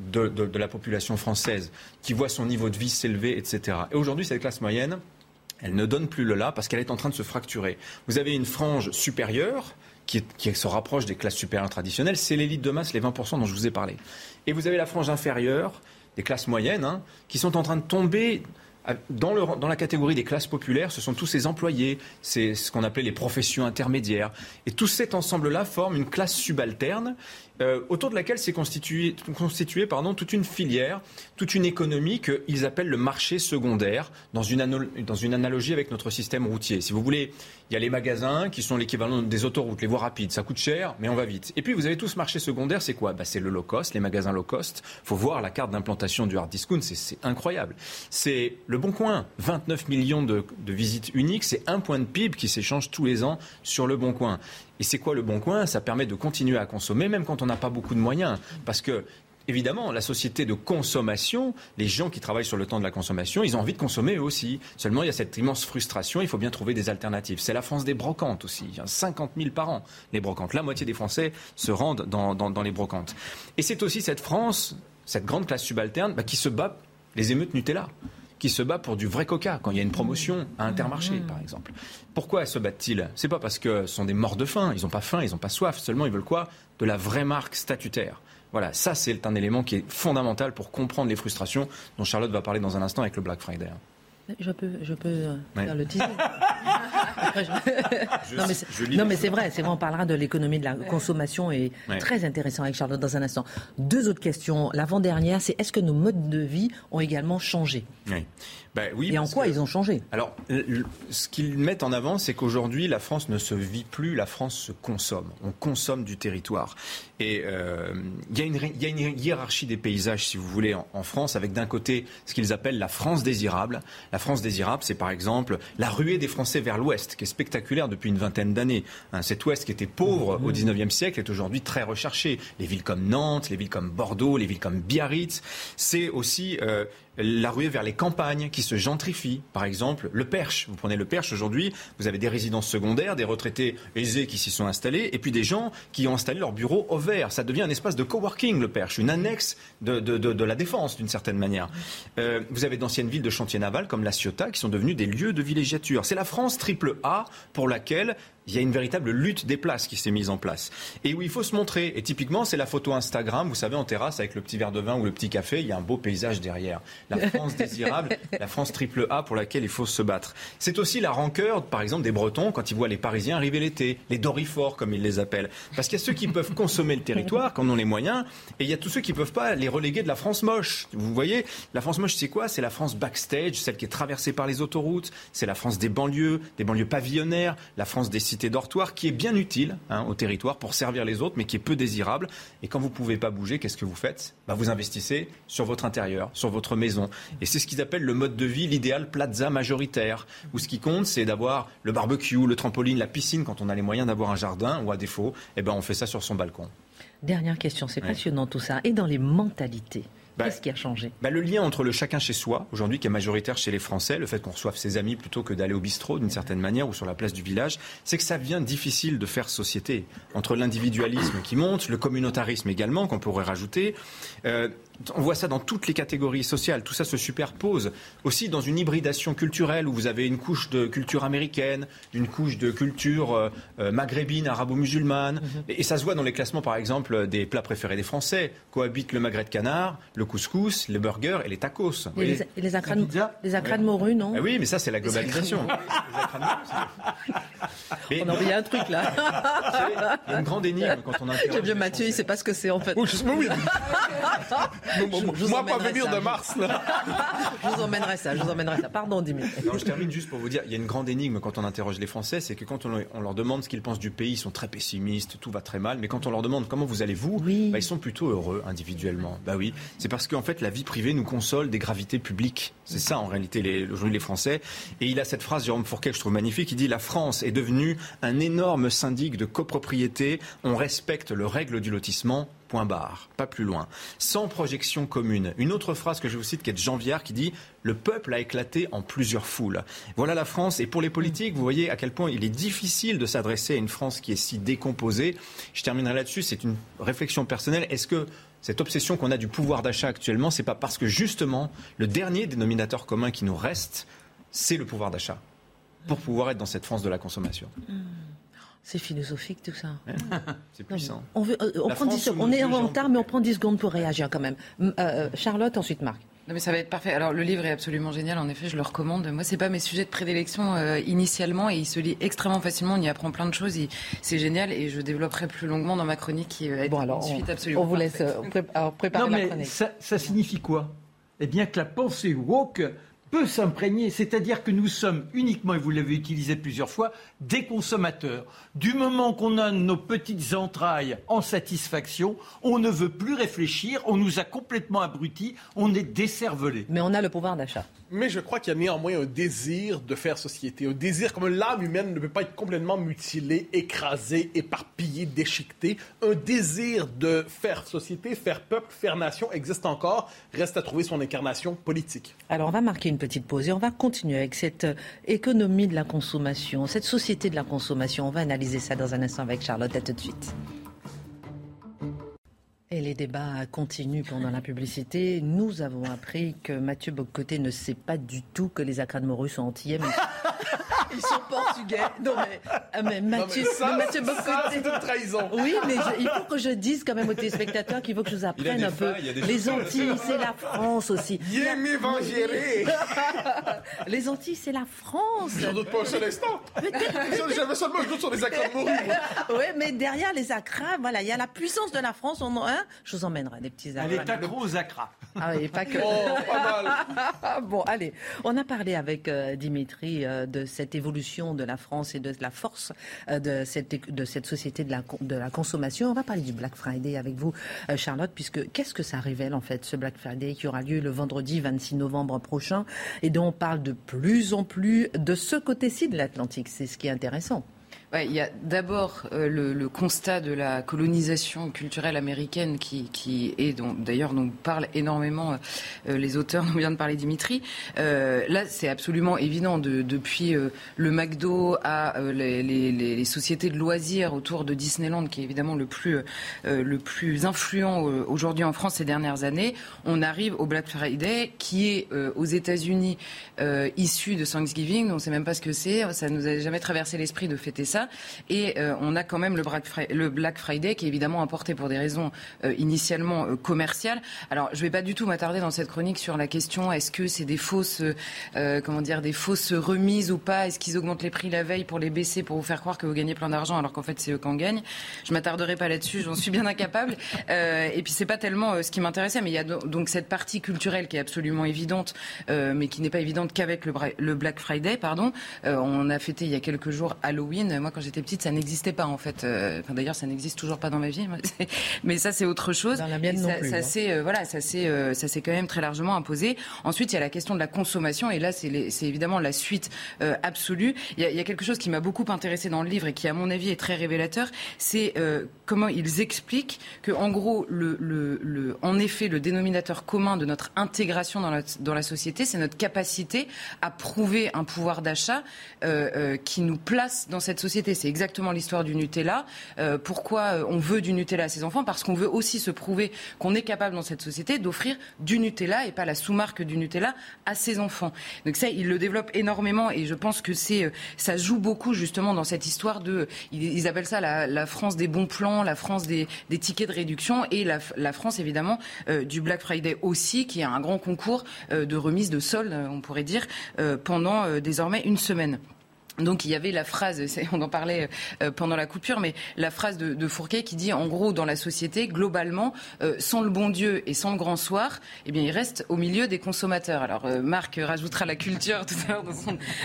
de, de, de, la population française, qui voit son niveau de vie s'élever, etc. Et aujourd'hui, cette classe moyenne, elle ne donne plus le là parce qu'elle est en train de se fracturer. Vous avez une frange supérieure qui, se rapproche des classes supérieures traditionnelles, c'est l'élite de masse, les 20% dont je vous ai parlé. Et vous avez la frange inférieure, des classes moyennes, hein, qui sont en train de tomber dans, le, dans, la catégorie des classes populaires, ce sont tous ces employés, c'est ce qu'on appelait les professions intermédiaires. Et tout cet ensemble-là forme une classe subalterne euh, autour de laquelle s'est constituée constitué, pardon, toute une filière, toute une économie qu'ils appellent le marché secondaire, dans une, analogie avec notre système routier. Si vous voulez, il y a les magasins qui sont l'équivalent des autoroutes, les voies rapides. Ça coûte cher, mais on va vite. Et puis vous avez tout ce marché secondaire, c'est quoi? Bah, C'est le low cost, les magasins low cost. Faut voir la carte d'implantation du hard discount, c'est incroyable. C'est le Bon Coin, 29 millions de, de visites uniques, c'est un point de PIB qui s'échange tous les ans sur le Bon Coin. Et c'est quoi le Bon Coin? Ça permet de continuer à consommer, même quand on n'a pas beaucoup de moyens. Parce que évidemment, la société de consommation, les gens qui travaillent sur le temps de la consommation, ils ont envie de consommer eux aussi. Seulement, il y a cette immense frustration, il faut bien trouver des alternatives. C'est la France des brocantes aussi. Il y a 50 000 par an, les brocantes. La moitié des Français se rendent dans, les brocantes. Et c'est aussi cette France, cette grande classe subalterne, bah, qui se bat les émeutes Nutella qui se bat pour du vrai coca quand il y a une promotion à Intermarché, par exemple. Pourquoi se battent-ils? C'est pas parce que ce sont des morts de faim, ils n'ont pas faim, ils n'ont pas soif, seulement ils veulent quoi? De la vraie marque statutaire. Voilà, ça c'est un élément qui est fondamental pour comprendre les frustrations dont Charlotte va parler dans un instant avec le Black Friday. Je peux, je peux euh, faire le teaser. <laughs> non, mais c'est vrai, c'est vrai, on parlera de l'économie de la consommation et très intéressant avec Charlotte dans un instant. Deux autres questions. L'avant-dernière, c'est est-ce que nos modes de vie ont également changé? Oui. Ben oui, et en quoi ils ont changé? Alors, ce qu'ils mettent en avant, c'est qu'aujourd'hui, la France ne se vit plus, la France se consomme. On consomme du territoire. Et euh, il y, a une hiérarchie des paysages, si vous voulez, en, France, avec d'un côté ce qu'ils appellent la France désirable. La France désirable, c'est par exemple la ruée des Français vers l'Ouest, qui est spectaculaire depuis une vingtaine d'années. Hein, cet Ouest qui était pauvre au 19e siècle est aujourd'hui très recherché. Les villes comme Nantes, les villes comme Bordeaux, les villes comme Biarritz, c'est aussi euh, la ruée vers les campagnes qui se gentrifient. Par exemple, le Perche. Vous prenez le Perche aujourd'hui, vous avez des résidences secondaires, des retraités aisés qui s'y sont installés, et puis des gens qui ont installé leur bureau au vert. Ça devient un espace de coworking, le Perche, une annexe de, la défense, d'une certaine manière. Euh, vous avez d'anciennes villes de chantier naval comme la Ciotat qui sont devenues des lieux de villégiature. C'est la France triple A pour laquelle il y a une véritable lutte des places qui s'est mise en place. Et où il faut se montrer. Et typiquement, c'est la photo Instagram, vous savez, en terrasse avec le petit verre de vin ou le petit café, il y a un beau paysage derrière. La France désirable, <laughs> la France triple A pour laquelle il faut se battre. C'est aussi la rancœur, par exemple, des Bretons quand ils voient les Parisiens arriver l'été, les Dorifors comme ils les appellent. Parce qu'il y a ceux qui peuvent consommer le territoire, quand on ont les moyens, et il y a tous ceux qui ne peuvent pas les reléguer de la France moche. Vous voyez, la France moche, c'est quoi? C'est la France backstage, celle qui est traversée par les autoroutes, c'est la France des banlieues, des banlieues pavillonnaires, la France des cité dortoir qui est bien utile hein, au territoire pour servir les autres, mais qui est peu désirable. Et quand vous ne pouvez pas bouger, qu'est-ce que vous faites? Bah, Vous investissez sur votre intérieur, sur votre maison. Et c'est ce qu'ils appellent le mode de vie, l'idéal plaza majoritaire, où ce qui compte, c'est d'avoir le barbecue, le trampoline, la piscine quand on a les moyens d'avoir un jardin, ou à défaut, eh ben, on fait ça sur son balcon. Dernière question, c'est passionnant tout ça. Et dans les mentalités bah, Qu'est-ce qui a changé? bah, Le lien entre le chacun chez soi, aujourd'hui qui est majoritaire chez les Français, le fait qu'on reçoive ses amis plutôt que d'aller au bistrot d'une certaine manière ou sur la place du village, c'est que ça devient difficile de faire société. Entre l'individualisme qui monte, le communautarisme également qu'on pourrait rajouter, euh, on voit ça dans toutes les catégories sociales. Tout ça se superpose. Aussi dans une hybridation culturelle où vous avez une couche de culture américaine, une couche de culture euh, euh, maghrébine, arabo-musulmane. Mhm. et, ça se voit dans les classements, par exemple, des plats préférés des Français. Cohabitent le magret de canard, le couscous, les burgers et les tacos. Et les, les, acras de, morue, non ah Oui, mais ça, c'est la globalisation. mais, on a un truc là. <laughs> Il y a une grande énigme quand on <laughs> interroge. Mathieu, il ne sait pas ce que c'est en fait. oui. <laughs> je, moi, pas venir de Mars, là. <laughs> je vous emmènerai ça, je vous emmènerai ça. Pardon, Dimitri. Non, je termine juste pour vous dire, il y a une grande énigme quand on interroge les Français, c'est que quand on, leur demande ce qu'ils pensent du pays, ils sont très pessimistes, tout va très mal, mais quand on leur demande comment vous allez-vous, bah, ils sont plutôt heureux individuellement. Bah oui, c'est parce qu'en fait, la vie privée nous console des gravités publiques. C'est ça, en réalité, les, aujourd'hui, les Français. Et il a cette phrase, Jérôme Fourquet, que je trouve magnifique, il dit, la France est devenue un énorme syndic de copropriété, on respecte le règle du lotissement, point barre, pas plus loin, sans projection commune. Une autre phrase que je vous cite qui est de Janvière qui dit Le peuple a éclaté en plusieurs foules. Voilà la France. Et pour les politiques, vous voyez à quel point il est difficile de s'adresser à une France qui est si décomposée. Je terminerai là-dessus. C'est une réflexion personnelle. Est-ce que cette obsession qu'on a du pouvoir d'achat actuellement, c'est pas parce que justement le dernier dénominateur commun qui nous reste, c'est le pouvoir d'achat pour pouvoir être dans cette France de la consommation? Hmm. C'est philosophique tout ça. <laughs> c'est puissant. On, veut, euh, on, prend 10 on est en retard, mais on prend 10 secondes pour réagir quand même. Euh, Charlotte, ensuite Marc. Non mais ça va être parfait. Alors le livre est absolument génial, en effet, je le recommande. Moi, c'est pas mes sujets de prédilection euh, initialement et il se lit extrêmement facilement. On y apprend plein de choses. C'est génial et je développerai plus longuement dans ma chronique qui est bon, alors, une suite absolument. On vous laisse euh, préparer non, la chronique. Ça, ça signifie quoi? Eh bien que la pensée woke peut s'imprégner, c'est-à-dire que nous sommes uniquement, et vous l'avez utilisé plusieurs fois, des consommateurs. Du moment qu'on a nos petites entrailles en satisfaction, on ne veut plus réfléchir, on nous a complètement abrutis, on est décervelés. Mais on a le pouvoir d'achat. Mais je crois qu'il y a néanmoins un désir de faire société, un désir comme l'âme humaine ne peut pas être complètement mutilée, écrasée, éparpillée, déchiquetée. Un désir de faire société, faire peuple, faire nation existe encore, reste à trouver son incarnation politique. Alors on va marquer une petite pause et on va continuer avec cette euh, économie de la consommation, cette société de la consommation. On va analyser ça dans un instant avec Charlotte. À tout de suite. Et les débats continuent pendant la publicité. Nous avons appris que Mathieu Bocoté ne sait pas du tout que les acras de sont antillais. <laughs> Ils sont portugais. Non mais, ah, mais Mathieu, Mathieu c'est une trahison. Oui, mais il faut que je dise quand même aux téléspectateurs qu'il faut que je vous apprenne un peu. Les Antilles, c'est la France aussi. <laughs> les Antilles, c'est la France. J'en doute pas un seul instant. J'avais seulement je doute sur les acras de morue. Oui, mais derrière les acras, voilà, il y a la puissance de la France. On, hein, je vous emmènerai des petits acras. Elle est accro aux acras. Ah oui, pas que. Oh, pas mal. <laughs> bon, allez, on a parlé avec euh, Dimitri euh, de cette évolution de la France et de la force euh, de, cette, de cette société de la, de la consommation. On va parler du Black Friday avec vous, Charlotte, puisque qu'est-ce que ça révèle en fait, ce Black Friday qui aura lieu le vendredi 26 novembre prochain et dont on parle de plus en plus de ce côté-ci de l'Atlantique? C'est ce qui est intéressant il y a d'abord euh, le, constat de la colonisation culturelle américaine qui, qui est, d'ailleurs, dont parlent énormément euh, les auteurs, <laughs> dont vient de parler Dimitri. Euh, là, c'est absolument évident, de, depuis le McDo à les, sociétés de loisirs autour de Disneyland, qui est évidemment le plus, le plus influent aujourd'hui en France ces dernières années, on arrive au Black Friday, qui est aux États-Unis issu de Thanksgiving. On ne sait même pas ce que c'est. Ça nous a jamais traversé l'esprit de fêter ça. Et euh, on a quand même le Black, Friday, qui est évidemment importé pour des raisons euh, initialement euh, commerciales. Alors, je ne vais pas du tout m'attarder dans cette chronique sur la question est-ce que c'est des fausses, comment dire, des fausses remises ou pas? Est-ce qu'ils augmentent les prix la veille pour les baisser, pour vous faire croire que vous gagnez plein d'argent alors qu'en fait c'est eux qui en gagnent? Je m'attarderai pas là-dessus, j'en suis bien incapable. et puis c'est pas tellement ce qui m'intéressait, mais il y a donc cette partie culturelle qui est absolument évidente, mais qui n'est pas évidente qu'avec le, Black Friday, pardon. on a fêté il y a quelques jours Halloween. Moi, quand j'étais petite, ça n'existait pas en fait. Euh, enfin, d'ailleurs, ça n'existe toujours pas dans ma vie. <laughs> Mais ça, c'est autre chose. Dans la mienne non ça, plus. Ça s'est, euh, voilà, ça s'est, euh, ça s'est quand même très largement imposé. Ensuite, il y a la question de la consommation, et là, c'est, évidemment la suite absolue. Il y, a, il y, a, quelque chose qui m'a beaucoup intéressé dans le livre et qui, à mon avis, est très révélateur. C'est comment ils expliquent que, en gros, le, le, le, en effet, le dénominateur commun de notre intégration dans la, dans la société, c'est notre capacité à prouver un pouvoir d'achat qui nous place dans cette société. C'est exactement l'histoire du Nutella. Euh, pourquoi euh, on veut du Nutella à ses enfants? Parce qu'on veut aussi se prouver qu'on est capable dans cette société d'offrir du Nutella et pas la sous-marque du Nutella à ses enfants. Donc ça, il le développe énormément et je pense que c'est euh, ça joue beaucoup justement dans cette histoire de ils, appellent ça la, France des bons plans, la France des, tickets de réduction et la, France évidemment du Black Friday aussi, qui est un grand concours de remise de soldes, on pourrait dire, pendant désormais une semaine. Donc il y avait la phrase, <laughs> on en parlait euh, pendant la coupure, mais la phrase de, Fourquet qui dit en gros dans la société globalement euh, sans le bon Dieu et sans le grand soir, eh bien il reste au milieu des consommateurs. Alors euh, Marc rajoutera la culture <laughs> tout à l'heure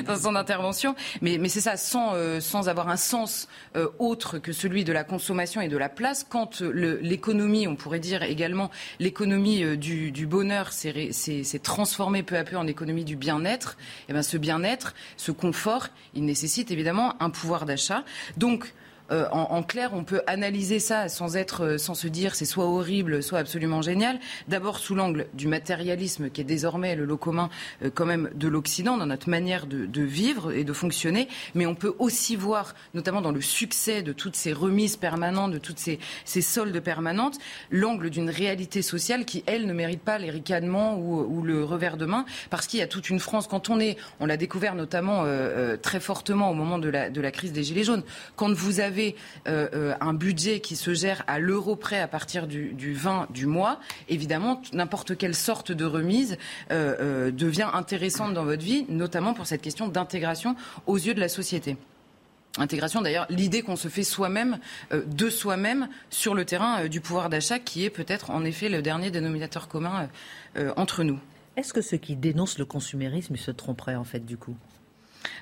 dans son, intervention, mais, c'est ça sans sans avoir un sens autre que celui de la consommation et de la place. Quand l'économie, on pourrait dire également l'économie du, bonheur s'est transformée peu à peu en économie du bien-être, eh ce bien-être, ce confort il nécessite évidemment un pouvoir d'achat. Donc, euh, en, clair, on peut analyser ça sans être, euh, sans se dire c'est soit horrible, soit absolument génial. D'abord sous l'angle du matérialisme qui est désormais le lot commun euh, quand même de l'Occident dans notre manière de, vivre et de fonctionner. Mais on peut aussi voir, notamment dans le succès de toutes ces remises permanentes, de toutes ces, soldes permanentes, l'angle d'une réalité sociale qui, elle, ne mérite pas les ricanements ou, le revers de main, parce qu'il y a toute une France. Quand on est, on l'a découvert notamment très fortement au moment de la crise des Gilets jaunes, quand vous avez avez un budget qui se gère à l'euro près à partir du, du 20 du mois, évidemment, n'importe quelle sorte de remise devient intéressante dans votre vie, notamment pour cette question d'intégration aux yeux de la société. Intégration, d'ailleurs, l'idée qu'on se fait soi-même, euh, de soi-même, sur le terrain euh, du pouvoir d'achat, qui est peut-être en effet le dernier dénominateur commun euh, entre nous. Est-ce que ceux qui dénoncent le consumérisme se tromperaient en fait du coup?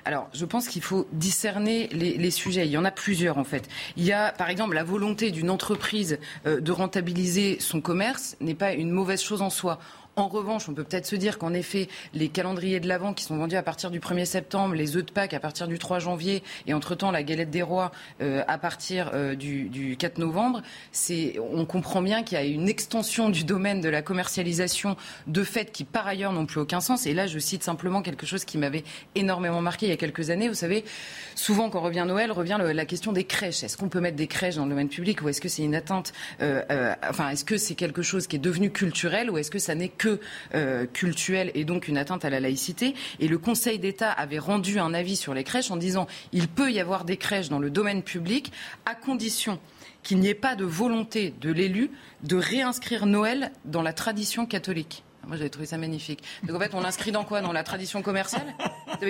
Alors, je pense qu'il faut discerner les, sujets. Il y en a plusieurs, en fait. Il y a, par exemple, la volonté d'une entreprise de rentabiliser son commerce n'est pas une mauvaise chose en soi. En revanche, on peut peut-être se dire qu'en effet, les calendriers de l'Avent qui sont vendus à partir du 1er septembre, les œufs de Pâques à partir du 3 janvier et entre-temps la galette des rois euh, à partir euh, du, 4 novembre, on comprend bien qu'il y a une extension du domaine de la commercialisation de fêtes qui par ailleurs n'ont plus aucun sens. Et là, je cite simplement quelque chose qui m'avait énormément marqué il y a quelques années. Vous savez, souvent quand revient Noël, revient la question des crèches. Est-ce qu'on peut mettre des crèches dans le domaine public ou est-ce que c'est une atteinte, euh, enfin, est-ce que c'est quelque chose qui est devenu culturel ou est-ce que ça n'est que euh, cultuelle et donc une atteinte à la laïcité. Et le Conseil d'État avait rendu un avis sur les crèches en disant il peut y avoir des crèches dans le domaine public à condition qu'il n'y ait pas de volonté de l'élu de réinscrire Noël dans la tradition catholique. Moi, j'avais trouvé ça magnifique. Donc, en fait, on l'inscrit dans quoi? Dans la tradition commerciale? Enfin,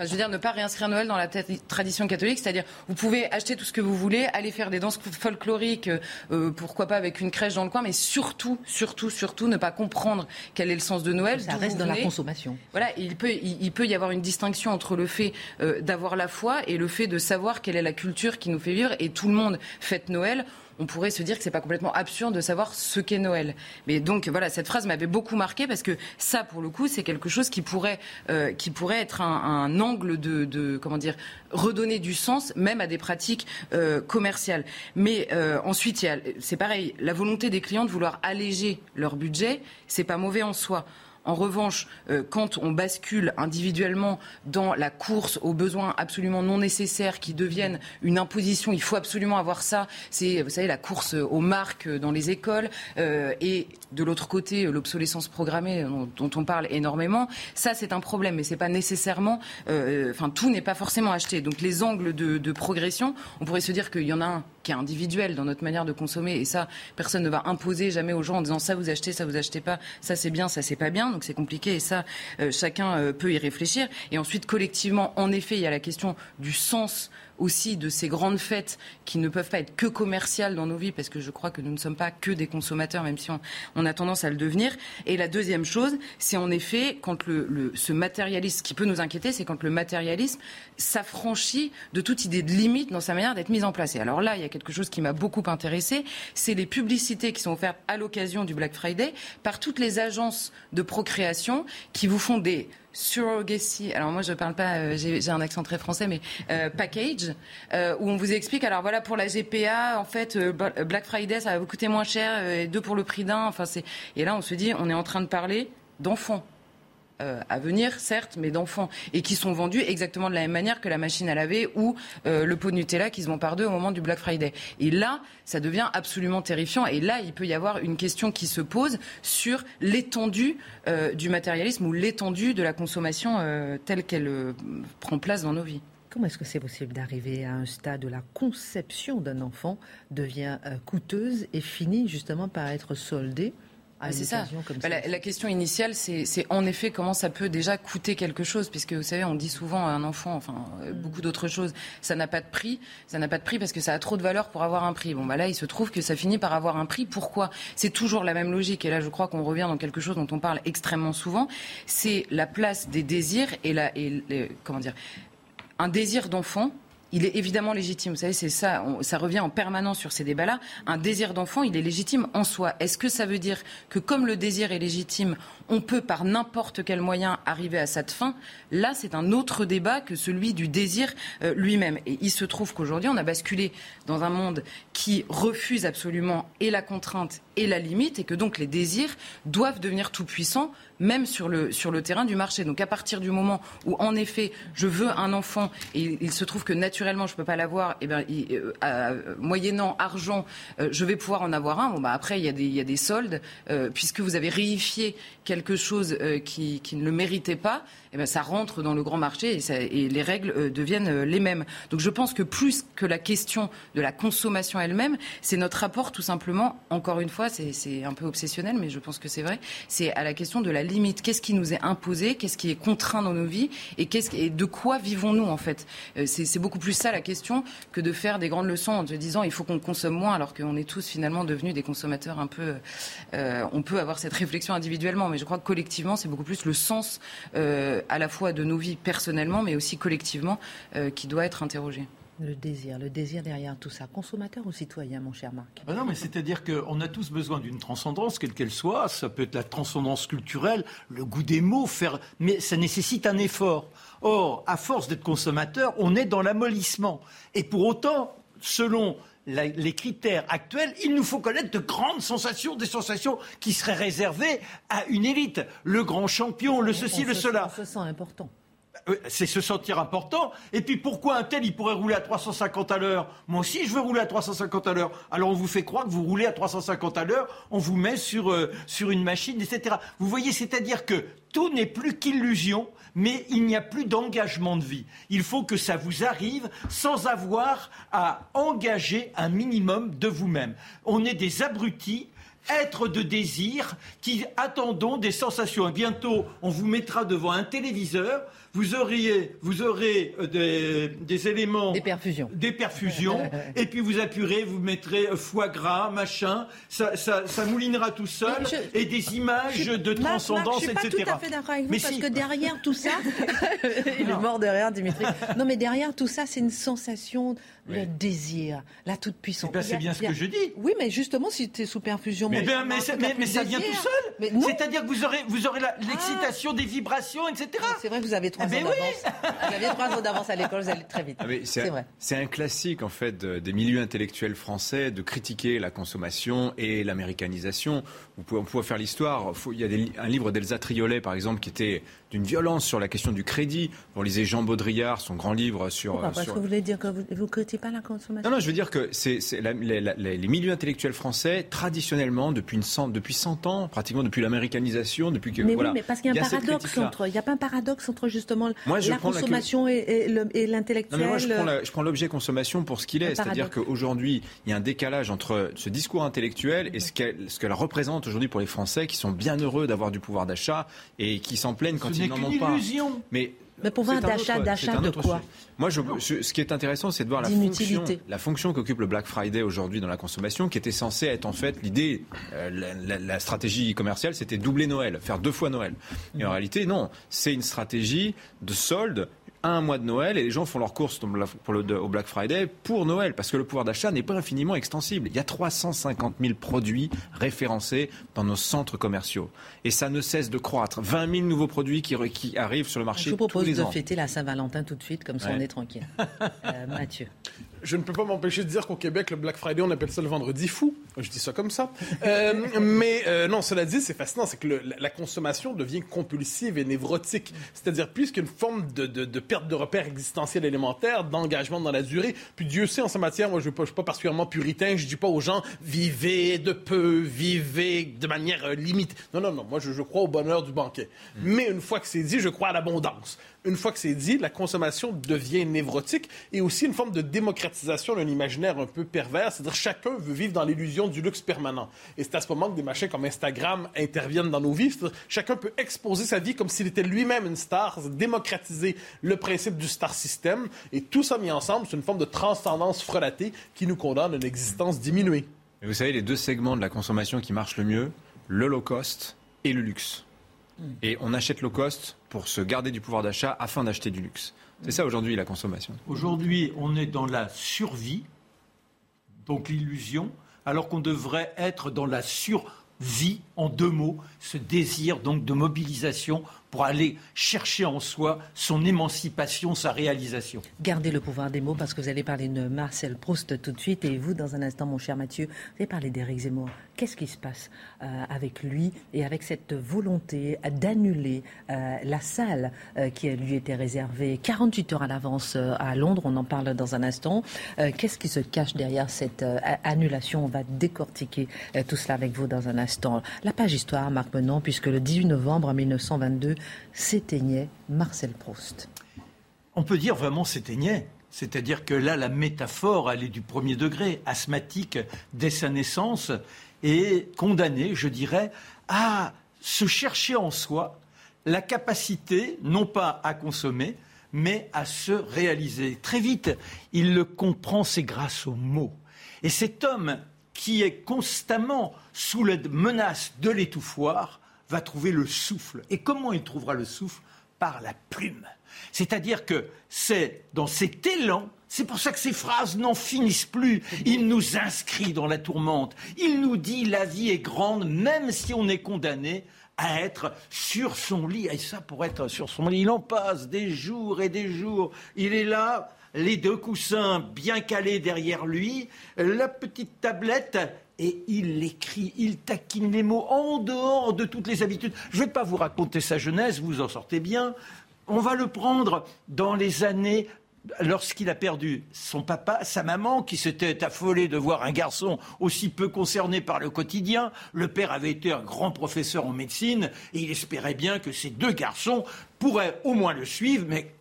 Je veux dire, ne pas réinscrire Noël dans la tradition catholique, c'est-à-dire, vous pouvez acheter tout ce que vous voulez, aller faire des danses folkloriques, euh, pourquoi pas avec une crèche dans le coin, mais surtout, surtout, surtout, ne pas comprendre quel est le sens de Noël. Ça reste dans la consommation. Voilà, il peut, il, peut y avoir une distinction entre le fait euh, d'avoir la foi et le fait de savoir quelle est la culture qui nous fait vivre. Et tout le monde fête Noël on pourrait se dire que c'est pas complètement absurde de savoir ce qu'est Noël. Mais donc voilà, cette phrase m'avait beaucoup marqué parce que ça, pour le coup, c'est quelque chose qui pourrait, euh, qui pourrait être un, angle de, comment dire, redonner du sens même à des pratiques euh, commerciales. Mais euh, ensuite, c'est pareil, la volonté des clients de vouloir alléger leur budget, c'est pas mauvais en soi. En revanche, euh, quand on bascule individuellement dans la course aux besoins absolument non nécessaires qui deviennent une imposition, il faut absolument avoir ça. C'est, vous savez, la course aux marques dans les écoles euh, et de l'autre côté, l'obsolescence programmée dont, on parle énormément. Ça, c'est un problème, mais c'est pas nécessairement. Euh, enfin, tout n'est pas forcément acheté. Donc, les angles de, progression, on pourrait se dire qu'il y en a un qui est individuel dans notre manière de consommer. Et ça, personne ne va imposer jamais aux gens en disant ça vous achetez, ça vous achetez pas, ça c'est bien, ça c'est pas bien. C'est compliqué et ça, euh, chacun euh, peut y réfléchir. Et ensuite, collectivement, en effet, il y a la question du sens aussi de ces grandes fêtes qui ne peuvent pas être que commerciales dans nos vies, parce que je crois que nous ne sommes pas que des consommateurs, même si on, a tendance à le devenir. Et la deuxième chose, c'est en effet quand le, ce matérialisme, ce qui peut nous inquiéter, c'est quand le matérialisme s'affranchit de toute idée de limite dans sa manière d'être mise en place. Et alors là, il y a quelque chose qui m'a beaucoup intéressé, c'est les publicités qui sont offertes à l'occasion du Black Friday par toutes les agences de procréation qui vous font des surrogacy. Alors moi je parle pas, euh, j'ai un accent très français, mais euh, package euh, où on vous explique. Alors voilà pour la GPA, en fait Black Friday ça va vous coûter moins cher, et deux pour le prix d'un. Enfin c'est et là on se dit on est en train de parler d'enfants. Euh, à venir, certes, mais d'enfants, et qui sont vendus exactement de la même manière que la machine à laver ou euh, le pot de Nutella qui se vend par deux au moment du Black Friday. Et là, ça devient absolument terrifiant. Et là, il peut y avoir une question qui se pose sur l'étendue euh, du matérialisme ou l'étendue de la consommation telle qu'elle prend place dans nos vies. Comment est-ce que c'est possible d'arriver à un stade où la conception d'un enfant devient coûteuse et finit justement par être soldée ah, c'est ça. Bah, la, question initiale, c'est en effet comment ça peut déjà coûter quelque chose, puisque vous savez, on dit souvent à un enfant, enfin euh, mm. beaucoup d'autres choses, ça n'a pas de prix, ça n'a pas de prix parce que ça a trop de valeur pour avoir un prix. Bon, bah là, il se trouve que ça finit par avoir un prix. Pourquoi? C'est toujours la même logique. Et là, je crois qu'on revient dans quelque chose dont on parle extrêmement souvent. C'est la place des désirs et la, et comment dire, un désir d'enfant il est évidemment légitime. Vous savez, c'est ça, ça revient en permanence sur ces débats-là. Un désir d'enfant, il est légitime en soi. Est-ce que ça veut dire que comme le désir est légitime, on peut par n'importe quel moyen arriver à cette fin? Là, c'est un autre débat que celui du désir euh, lui-même. Et il se trouve qu'aujourd'hui, on a basculé dans un monde qui refuse absolument et la contrainte et la limite, et que donc les désirs doivent devenir tout puissants même sur le, sur le terrain du marché. Donc à partir du moment où, en effet, je veux un enfant et il se trouve que naturellement je ne peux pas l'avoir, et eh ben, euh, moyennant argent, euh, je vais pouvoir en avoir un. Bon, bah, après, il y, a des, il y a des soldes, euh, puisque vous avez réifié quelque chose qui, qui, ne le méritait pas, et eh ben, ça rentre dans le grand marché et, et les règles deviennent les mêmes. Donc je pense que plus que la question de la consommation elle-même, c'est notre rapport tout simplement, encore une fois, c'est un peu obsessionnel, mais je pense que c'est vrai, c'est à la question de la limite Qu'est-ce qui nous est imposé Qu'est-ce qui est contraint dans nos vies Et, de quoi vivons-nous en fait euh, c'est, beaucoup plus ça la question que de faire des grandes leçons en te disant il faut qu'on consomme moins alors qu'on est tous finalement devenus des consommateurs un peu. Euh, on peut avoir cette réflexion individuellement, mais je crois que collectivement c'est beaucoup plus le sens euh, à la fois de nos vies personnellement, mais aussi collectivement qui doit être interrogé. Le désir, le désir derrière tout ça, consommateur ou citoyen, mon cher Marc ah Non, mais c'est-à-dire qu'on a tous besoin d'une transcendance, quelle qu'elle soit. Ça peut être la transcendance culturelle, le goût des mots, faire... mais ça nécessite un effort. Or, à force d'être consommateur, on est dans l'amollissement. Et pour autant, selon les critères actuels, il nous faut connaître de grandes sensations, des sensations qui seraient réservées à une élite. Le grand champion, le ceci, le cela. On se sent important. Euh, c'est se sentir important. Et puis pourquoi un tel, il pourrait rouler à 350 à l'heure? Moi aussi, je veux rouler à 350 à l'heure. Alors on vous fait croire que vous roulez à 350 à l'heure, on vous met sur, euh, une machine, etc. Vous voyez, c'est-à-dire que tout n'est plus qu'illusion, mais il n'y a plus d'engagement de vie. Il faut que ça vous arrive sans avoir à engager un minimum de vous-même. On est des abrutis être de désir qui attendons des sensations. Et bientôt, on vous mettra devant un téléviseur, vous auriez, vous aurez euh, des, éléments. Des perfusions. Des perfusions. <laughs> et puis vous appuierez, vous mettrez euh, foie gras, machin. Ça, ça, moulinera tout seul. et des images de transcendance, etc. Je suis pas tout à fait d'accord avec vous, parce que derrière tout ça. <laughs> <laughs> il est mort de rire, Dimitri. Non, mais derrière tout ça, c'est une sensation le désir, la toute-puissance. Eh ben, c'est bien ce que je dis. Oui, mais justement, si tu es sous perfusion. Mais, ben, mais, ça vient tout seul. C'est-à-dire que vous aurez, vous aurez ah. l'excitation des vibrations, etc. C'est vrai que vous avez trois ans d'avance. Vous avez trois ans d'avance à l'école, vous allez très vite. Ah, c'est vrai. C'est un classique, en fait, des milieux intellectuels français de critiquer la consommation et l'américanisation. On peut faire l'histoire. Il y a un livre d'Elsa Triolet, par exemple, qui était d'une violence sur la question du crédit. Vous lisez Jean Baudrillard, son grand livre sur. Parce que vous voulez dire que vous ne critiquez pas la consommation Non, non, je veux dire que c'est les, milieux intellectuels français, traditionnellement, depuis, une depuis 100 ans, pratiquement depuis l'américanisation, depuis que. Mais oui, mais parce qu'il y a un paradoxe entre. Il n'y a pas un paradoxe entre justement la consommation et, l'intellectuel. moi, je prends l'objet consommation pour ce qu'il est. C'est-à-dire qu'aujourd'hui, il y a un décalage entre ce discours intellectuel et ce qu'elle représente aujourd'hui pour les Français qui sont bien heureux d'avoir du pouvoir d'achat et qui s'en plaignent quand ils n'en ont pas. Mais mais pouvoir d'achat, d'achat de quoi Moi, je, ce qui est intéressant, c'est de voir la fonction, la fonction qu'occupe le Black Friday aujourd'hui dans la consommation, qui était censée être en fait l'idée, euh, la, la, stratégie commerciale, c'était doubler Noël, faire deux fois Noël. Et en réalité, non, c'est une stratégie de solde un mois de Noël et les gens font leurs courses pour le, au Black Friday pour Noël parce que le pouvoir d'achat n'est pas infiniment extensible. Il y a 350 000 produits référencés dans nos centres commerciaux et ça ne cesse de croître. 20 000 nouveaux produits qui, qui arrivent sur le marché. Je vous propose de fêter la Saint-Valentin tout de suite, comme ça on est tranquille. <laughs> Euh, Mathieu je ne peux pas m'empêcher de dire qu'au Québec, le Black Friday, on appelle ça le vendredi fou. Je dis ça comme ça. Euh, mais euh, non, cela dit, c'est fascinant, c'est que la consommation devient compulsive et névrotique. C'est-à-dire plus qu'une forme de, de, perte de repère existentiel élémentaire, d'engagement dans la durée. Puis Dieu sait, en sa matière, moi, je ne suis pas particulièrement puritain. Je dis pas aux gens, vivez de peu, vivez de manière euh, limite. Non, non, non. Moi, je, je, crois au bonheur du banquet. Mm. Mais une fois que c'est dit, je crois à l'abondance une fois que c'est dit, la consommation devient névrotique et aussi une forme de démocratisation d'un imaginaire un peu pervers. C'est-à-dire chacun veut vivre dans l'illusion du luxe permanent. Et c'est à ce moment que des machins comme Instagram interviennent dans nos vies. Chacun peut exposer sa vie comme s'il était lui-même une star, démocratiser le principe du star system. Et tout ça mis ensemble, c'est une forme de transcendance frelatée qui nous condamne à une existence diminuée. Et vous savez, les deux segments de la consommation qui marchent le mieux, le low cost et le luxe. Et on achète low cost pour se garder du pouvoir d'achat afin d'acheter du luxe. C'est ça aujourd'hui la consommation. Aujourd'hui, on est dans la survie, donc l'illusion, alors qu'on devrait être dans la survie, en deux mots, ce désir donc de mobilisation pour aller chercher en soi son émancipation, sa réalisation. Gardez le pouvoir des mots parce que vous allez parler de Marcel Proust tout de suite et vous, dans un instant, mon cher Mathieu, vous allez parler d'Éric Zemmour. Qu'est-ce qui se passe euh, avec lui et avec cette volonté d'annuler euh, la salle euh, qui lui était réservée 48 heures à l'avance à Londres? On en parle dans un instant. Qu'est-ce qui se cache derrière cette annulation? On va décortiquer tout cela avec vous dans un instant. La page histoire marque maintenant puisque le 18 novembre 1922 s'éteignait Marcel Proust. On peut dire vraiment s'éteignait. C'est-à-dire que là, la métaphore, elle est du premier degré, asthmatique dès sa naissance, et condamné, je dirais, à se chercher en soi la capacité, non pas à consommer, mais à se réaliser. Très vite, il le comprend, c'est grâce aux mots. Et cet homme qui est constamment sous la menace de l'étouffoir va trouver le souffle. Et comment il trouvera le souffle? Par la plume. C'est-à-dire que c'est dans cet élan, c'est pour ça que ces phrases n'en finissent plus. Il nous inscrit dans la tourmente. Il nous dit la vie est grande, même si on est condamné à être sur son lit. Et ça, pour être sur son lit, il en passe des jours et des jours. Il est là, les deux coussins bien calés derrière lui, la petite tablette, et il écrit, il taquine les mots en dehors de toutes les habitudes. Je ne vais pas vous raconter sa jeunesse, vous en sortez bien. On va le prendre dans les années lorsqu'il a perdu son papa, sa maman, qui s'était affolée de voir un garçon aussi peu concerné par le quotidien. Le père avait été un grand professeur en médecine et il espérait bien que ces deux garçons pourraient au moins le suivre, mais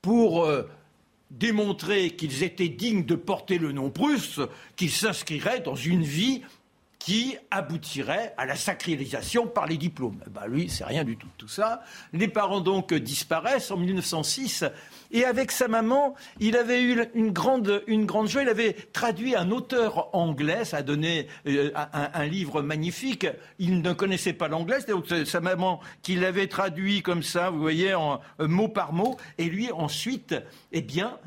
pour euh, démontrer qu'ils étaient dignes de porter le nom Prusse, qu'ils s'inscriraient dans une vie qui aboutirait à la sacralisation par les diplômes. Ben lui, c'est rien du tout tout ça. Les parents donc disparaissent en 1906 et avec sa maman, il avait eu une grande, une grande joie. Il avait traduit un auteur anglais, ça a donné euh, un, livre magnifique. Il ne connaissait pas l'anglais, c'était sa maman qui l'avait traduit comme ça, vous voyez, en, euh, mot par mot. Et lui, ensuite, eh bien,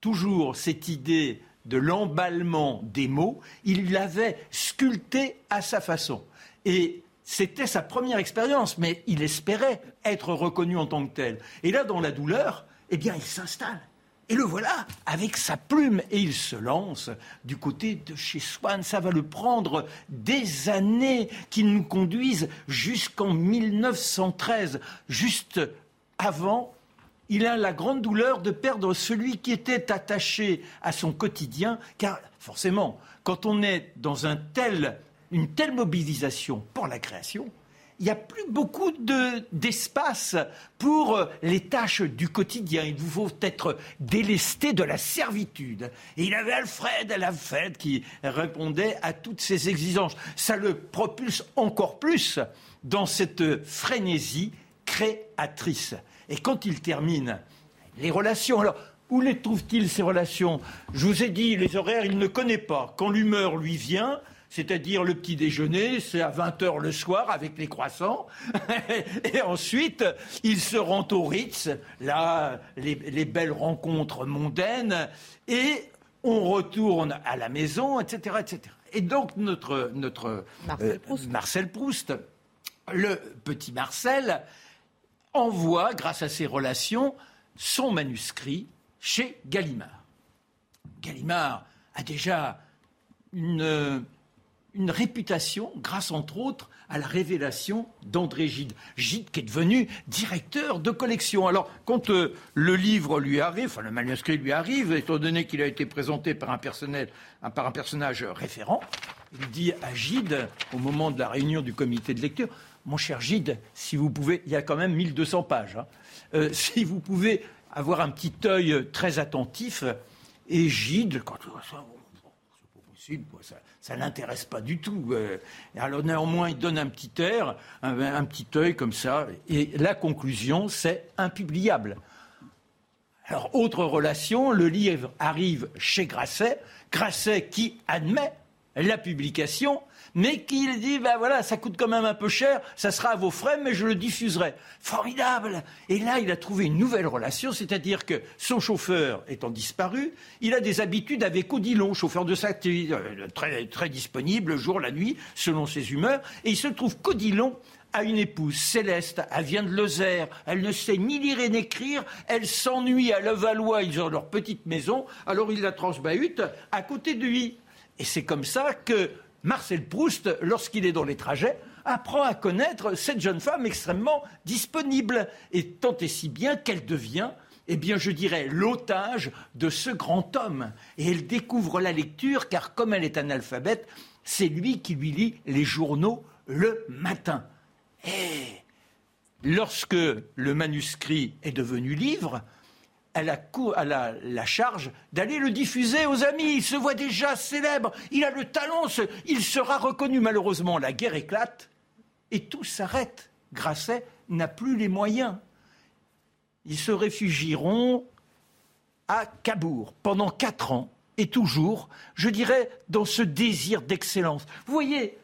toujours cette idée de l'emballement des mots, il l'avait sculpté à sa façon. Et c'était sa première expérience, mais il espérait être reconnu en tant que tel. Et là, dans la douleur, eh bien, il s'installe. Et le voilà avec sa plume et il se lance du côté de chez Swann. Ça va le prendre des années qui nous conduisent jusqu'en 1913, juste avant il a la grande douleur de perdre celui qui était attaché à son quotidien, car forcément, quand on est dans une telle mobilisation pour la création, il n'y a plus beaucoup d'espace pour euh, les tâches du quotidien. Il vous faut être délesté de la servitude. Et il avait Alfred, Alfred qui répondait à toutes ces exigences. Ça le propulse encore plus dans cette frénésie créatrice. Et quand il termine les relations, alors où les trouve-t-il ces relations? Je vous ai dit, les horaires, il ne connaît pas. Quand l'humeur lui vient, c'est-à-dire le petit déjeuner, c'est à 20h le soir avec les croissants. <laughs> et ensuite, il se rend au Ritz, là, les, belles rencontres mondaines, et on retourne à la maison, etc. etc. Et donc, notre, notre Marcel, euh, Marcel Proust, le petit Marcel, envoie, grâce à ses relations, son manuscrit chez Gallimard. Gallimard a déjà une, réputation grâce, entre autres, à la révélation d'André Gide. Gide qui est devenu directeur de collection. Alors, quand euh, le livre lui arrive, enfin le manuscrit lui arrive, étant donné qu'il a été présenté par un personnage référent, il dit à Gide, au moment de la réunion du comité de lecture, mon cher Gide, si vous pouvez, il y a quand même 1200 pages, hein. euh, <laughs> si vous pouvez avoir un petit œil très attentif, et Gide, quand ça, c'est pas possible, ça, ne l'intéresse pas du tout. Euh. alors néanmoins, il donne un petit air, un, petit œil comme ça, et la conclusion, c'est impubliable. Alors, autre relation, le livre arrive chez Grasset, Grasset qui admet la publication, mais qu'il dit, ben voilà, ça coûte quand même un peu cher, ça sera à vos frais, mais je le diffuserai. Formidable. Et là, il a trouvé une nouvelle relation, c'est-à-dire que son chauffeur étant disparu, il a des habitudes avec Odilon, chauffeur de taxi, euh, très, très disponible, le jour, la nuit, selon ses humeurs, et il se trouve qu'Odilon a une épouse, Céleste, elle vient de Lozère, elle ne sait ni lire ni écrire, elle s'ennuie à Levallois, ils ont leur petite maison, alors il la transbahute à côté de lui. Et c'est comme ça que Marcel Proust, lorsqu'il est dans les trajets, apprend à connaître cette jeune femme extrêmement disponible, et tant et si bien qu'elle devient eh bien, je dirais, l'otage de ce grand homme. Et elle découvre la lecture, car comme elle est analphabète, c'est lui qui lui lit les journaux le matin. Et lorsque le manuscrit est devenu livre, elle a, la, charge d'aller le diffuser aux amis. Il se voit déjà célèbre, il a le talent, il sera reconnu. Malheureusement, la guerre éclate et tout s'arrête. Grasset n'a plus les moyens. Ils se réfugieront à Cabourg pendant quatre ans et toujours, je dirais, dans ce désir d'excellence. Vous voyez,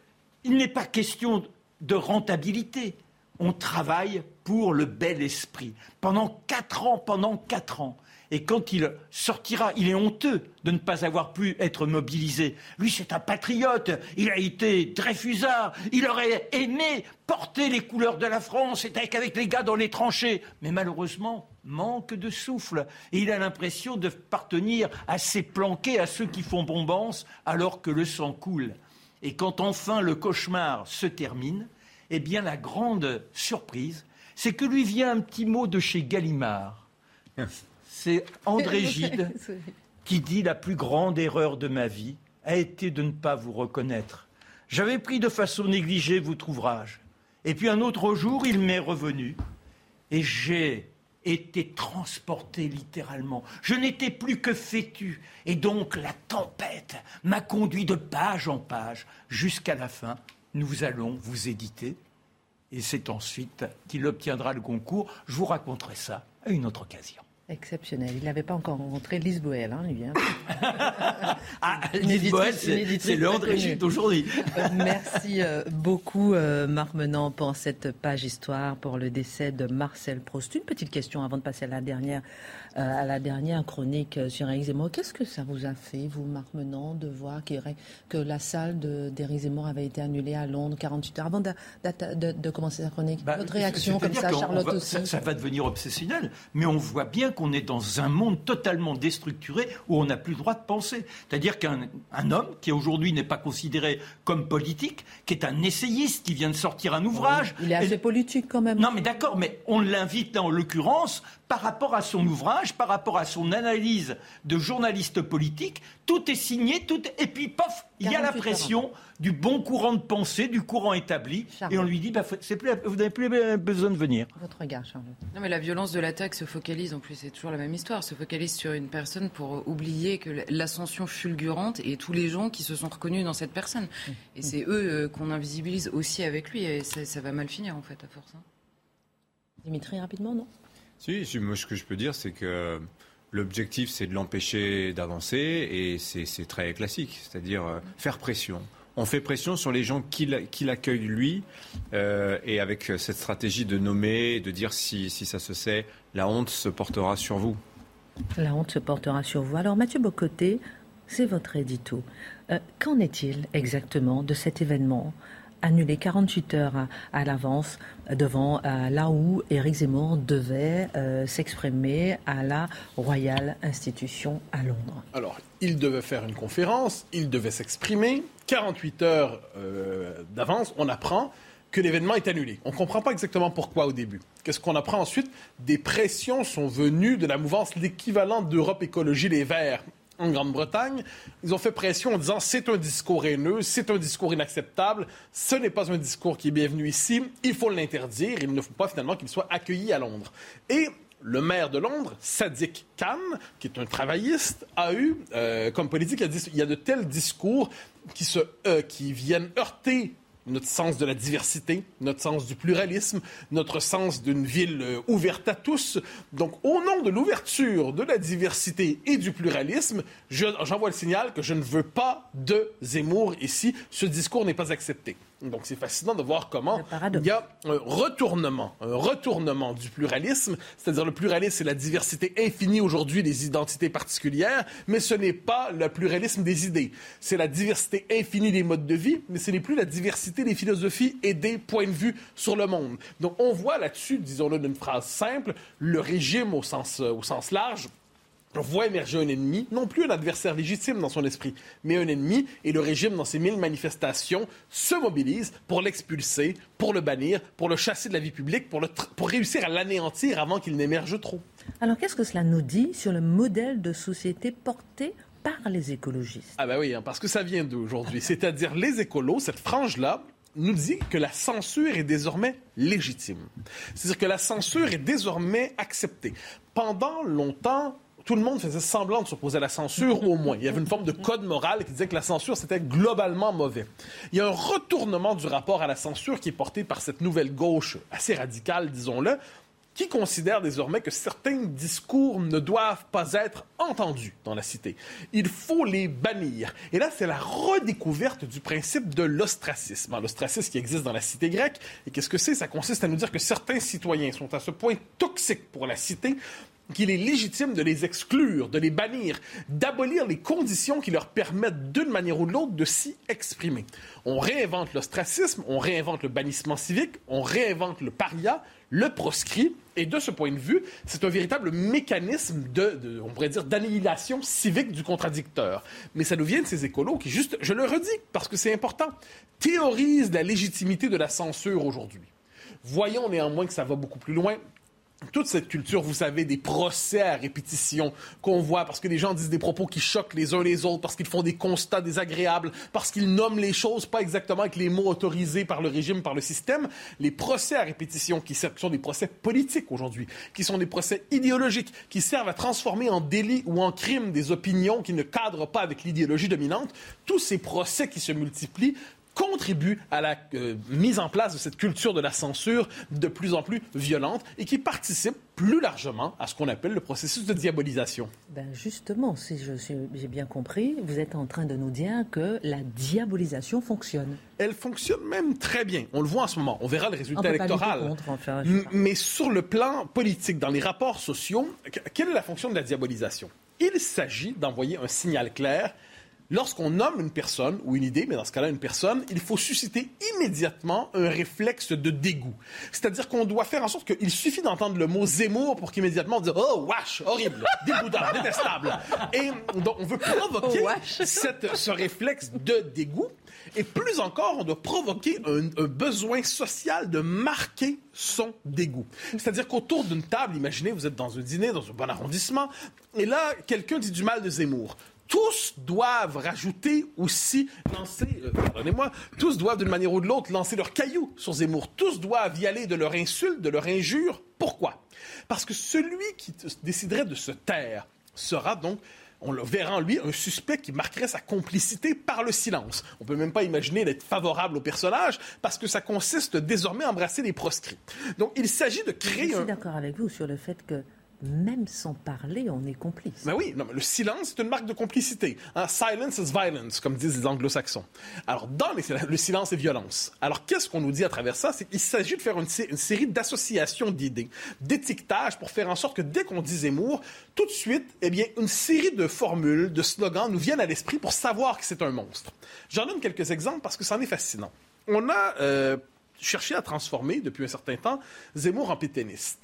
il n'est pas question de rentabilité. On travaille pour le bel esprit. Pendant quatre ans, pendant quatre ans. Et quand il sortira, il est honteux de ne pas avoir pu être mobilisé. Lui, c'est un patriote. Il a été Dreyfusard. Il aurait aimé porter les couleurs de la France et avec, les gars dans les tranchées. Mais malheureusement, manque de souffle. Et il a l'impression de partenir assez planqué à ceux qui font bombance alors que le sang coule. Et quand enfin le cauchemar se termine, eh bien la grande surprise, c'est que lui vient un petit mot de chez Gallimard. <laughs> C'est André <laughs> Gide qui dit la plus grande erreur de ma vie a été de ne pas vous reconnaître. J'avais pris de façon négligée votre ouvrage. Et puis un autre jour, il m'est revenu et j'ai été transporté littéralement. Je n'étais plus que fétu. Et donc la tempête m'a conduit de page en page jusqu'à la fin. Nous allons vous éditer. Et c'est ensuite qu'il obtiendra le concours. Je vous raconterai ça à une autre occasion. Exceptionnel. Il n'avait pas encore rencontré Lise Boel, hein, lui. Hein. <laughs> ah, Lise Boel, c'est le André d'aujourd'hui. Euh, merci euh, beaucoup, euh, Marc Menant, pour cette page histoire, pour le décès de Marcel Proust. Une petite question avant de passer à la dernière à la dernière chronique sur Eric Zemmour. Qu'est-ce que ça vous a fait, vous, Marc Menant, de voir que la salle d'Éric Zemmour avait été annulée à Londres 48 heures avant de, commencer sa chronique? Bah, Votre réaction comme ça, Charlotte aussi? ça, va devenir obsessionnel, mais on voit bien qu'on est dans un monde totalement déstructuré où on n'a plus le droit de penser. C'est-à-dire qu'un homme qui aujourd'hui n'est pas considéré comme politique, qui est un essayiste, qui vient de sortir un ouvrage. il est assez politique quand même. Non, mais d'accord, mais on l'invite en l'occurrence par rapport à son ouvrage, par rapport à son analyse de journaliste politique, tout est signé, tout et puis pof, il y a la pression du bon courant de pensée, du courant établi, et on lui dit, bah, plus, vous n'avez plus besoin de venir. Votre regard, Charlotte. Non, mais la violence de l'attaque se focalise, en plus, c'est toujours la même histoire, se focalise sur une personne pour oublier que l'ascension fulgurante et tous les gens qui se sont reconnus dans cette personne. Et c'est eux euh, qu'on invisibilise aussi avec lui, et ça, va mal finir, en fait, à force. Hein. Dimitri, rapidement, non? Si, ce que je peux dire, c'est que l'objectif, c'est de l'empêcher d'avancer et c'est très classique, c'est-à-dire euh, faire pression. On fait pression sur les gens qui l'accueillent lui, euh, et avec cette stratégie de nommer, de dire si, ça se sait, la honte se portera sur vous. La honte se portera sur vous. Alors Mathieu Bocoté, c'est votre édito. Euh, qu'en est-il exactement de cet événement annulé 48 heures à, l'avance devant euh, là où Éric Zemmour devait euh, s'exprimer à la Royal Institution à Londres. Alors, il devait faire une conférence, il devait s'exprimer. 48 heures euh, d'avance, on apprend que l'événement est annulé. On ne comprend pas exactement pourquoi au début. Qu'est-ce qu'on apprend ensuite? Des pressions sont venues de la mouvance, l'équivalent d'Europe Écologie Les Verts, en Grande-Bretagne. Ils ont fait pression en disant c'est un discours haineux, c'est un discours inacceptable, ce n'est pas un discours qui est bienvenu ici, il faut l'interdire, il ne faut pas finalement qu'il soit accueilli à Londres. Et le maire de Londres, Sadiq Khan, qui est un travailliste, a eu euh, comme politique, il y a de tels discours qui, se, euh, qui viennent heurter notre sens de la diversité, notre sens du pluralisme, notre sens d'une ville euh, ouverte à tous. Donc, au nom de l'ouverture, de la diversité et du pluralisme, j'envoie le signal que je ne veux pas de Zemmour ici. Ce discours n'est pas accepté. Donc c'est fascinant de voir comment il y a un retournement, un retournement du pluralisme, c'est-à-dire le pluralisme, c'est la diversité infinie aujourd'hui des identités particulières, mais ce n'est pas le pluralisme des idées. C'est la diversité infinie des modes de vie, mais ce n'est plus la diversité des philosophies et des points de vue sur le monde. Donc on voit là-dessus, disons-le d'une phrase simple, le régime au sens, au sens large voit émerger un ennemi, non plus un adversaire légitime dans son esprit, mais un ennemi, et le régime, dans ses mille manifestations, se mobilise pour l'expulser, pour le bannir, pour le chasser de la vie publique, pour, pour réussir à l'anéantir avant qu'il n'émerge trop. Alors qu'est-ce que cela nous dit sur le modèle de société porté par les écologistes? Ah ben oui, hein, parce que ça vient d'aujourd'hui. C'est-à-dire les écolos, cette frange-là, nous dit que la censure est désormais légitime. C'est-à-dire que la censure est désormais acceptée. Pendant longtemps, tout le monde faisait semblant de s'opposer à la censure, au moins. Il y avait une forme de code moral qui disait que la censure, c'était globalement mauvais. Il y a un retournement du rapport à la censure qui est porté par cette nouvelle gauche assez radicale, disons-le, qui considère désormais que certains discours ne doivent pas être entendus dans la cité. Il faut les bannir. Et là, c'est la redécouverte du principe de l'ostracisme. L'ostracisme qui existe dans la cité grecque. Et qu'est-ce que c'est? Ça consiste à nous dire que certains citoyens sont à ce point toxiques pour la cité qu'il est légitime de les exclure, de les bannir, d'abolir les conditions qui leur permettent d'une manière ou de l'autre de s'y exprimer. On réinvente l'ostracisme, on réinvente le bannissement civique, on réinvente le paria, le proscrit, et de ce point de vue, c'est un véritable mécanisme de, on pourrait dire, d'annihilation civique du contradicteur. Mais ça nous vient de ces écolos qui, juste, je le redis parce que c'est important, théorisent la légitimité de la censure aujourd'hui. Voyons néanmoins que ça va beaucoup plus loin toute cette culture, vous savez, des procès à répétition qu'on voit parce que les gens disent des propos qui choquent les uns les autres, parce qu'ils font des constats désagréables, parce qu'ils nomment les choses pas exactement avec les mots autorisés par le régime, par le système. Les procès à répétition qui sont des procès politiques aujourd'hui, qui sont des procès idéologiques, qui servent à transformer en délit ou en crime des opinions qui ne cadrent pas avec l'idéologie dominante, tous ces procès qui se multiplient contribue à la euh, mise en place de cette culture de la censure de plus en plus violente et qui participe plus largement à ce qu'on appelle le processus de diabolisation. Ben justement, si j'ai bien compris, vous êtes en train de nous dire que la diabolisation fonctionne. Elle fonctionne même très bien. On le voit en ce moment. On verra le résultat électoral. Mais sur le plan politique, dans les rapports sociaux, quelle est la fonction de la diabolisation? Il s'agit d'envoyer un signal clair Lorsqu'on nomme une personne ou une idée, mais dans ce cas-là une personne, il faut susciter immédiatement un réflexe de dégoût. C'est-à-dire qu'on doit faire en sorte qu'il suffit d'entendre le mot Zemmour pour qu'immédiatement on dise oh wesh, horrible, <laughs> dégoûtant, détestable. Et donc on veut provoquer oh, cette, ce réflexe de dégoût. Et plus encore, on doit provoquer un, un besoin social de marquer son dégoût. C'est-à-dire qu'autour d'une table, imaginez, vous êtes dans un dîner, dans un bon arrondissement, et là, quelqu'un dit du mal de Zemmour tous doivent rajouter aussi, lancer, euh, pardonnez-moi, tous doivent d'une manière ou de l'autre lancer leur caillou sur Zemmour. Tous doivent y aller de leur insulte, de leur injure. Pourquoi? Parce que celui qui déciderait de se taire sera donc on le verra en lui un suspect qui marquerait sa complicité par le silence. On peut même pas imaginer d'être favorable au personnage parce que ça consiste désormais à embrasser les proscrits. Donc il s'agit de créer. Je suis d'accord avec vous sur le fait que même sans parler, on est complice. Ben oui, non, mais le silence, c'est une marque de complicité. Hein. Silence is violence, comme disent les anglo-saxons. Alors, dans les, le silence est violence. Alors, qu'est-ce qu'on nous dit à travers ça? C'est qu'il s'agit de faire une, série d'associations d'idées, d'étiquetage pour faire en sorte que dès qu'on dit Zemmour, tout de suite, eh bien, une série de formules, de slogans nous viennent à l'esprit pour savoir que c'est un monstre. J'en donne quelques exemples parce que c'en est fascinant. On a euh, cherché à transformer, depuis un certain temps, Zemmour en pétainiste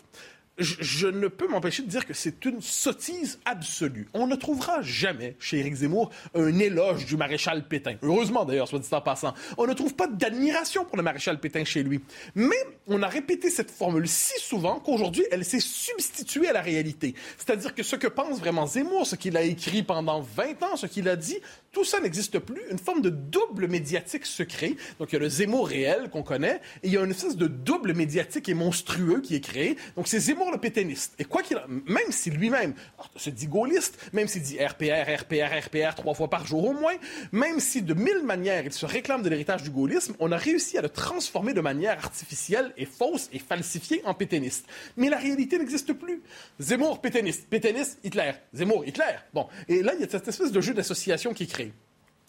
je, ne peux m'empêcher de dire que c'est une sottise absolue. On ne trouvera jamais chez Éric Zemmour un éloge du maréchal Pétain. Heureusement d'ailleurs, soit dit en passant. On ne trouve pas d'admiration pour le maréchal Pétain chez lui. Mais on a répété cette formule si souvent qu'aujourd'hui, elle s'est substituée à la réalité. C'est-à-dire que ce que pense vraiment Zemmour, ce qu'il a écrit pendant 20 ans, ce qu'il a dit, tout ça n'existe plus. Une forme de double médiatique se crée. Donc il y a le Zemmour réel qu'on connaît, et il y a une espèce de double médiatique et monstrueux qui est créé. Donc c'est Zemmour le pétainiste. Et quoi qu'il même si lui-même se dit gaulliste, même s'il dit RPR, RPR, RPR trois fois par jour au moins, même si de mille manières il se réclame de l'héritage du gaullisme, on a réussi à le transformer de manière artificielle et fausse et falsifiée en pétainiste. Mais la réalité n'existe plus. Zemmour, pétainiste. Pétainiste, Hitler. Zemmour, Hitler. Bon. Et là, il y a cette espèce de jeu d'association qui est créé.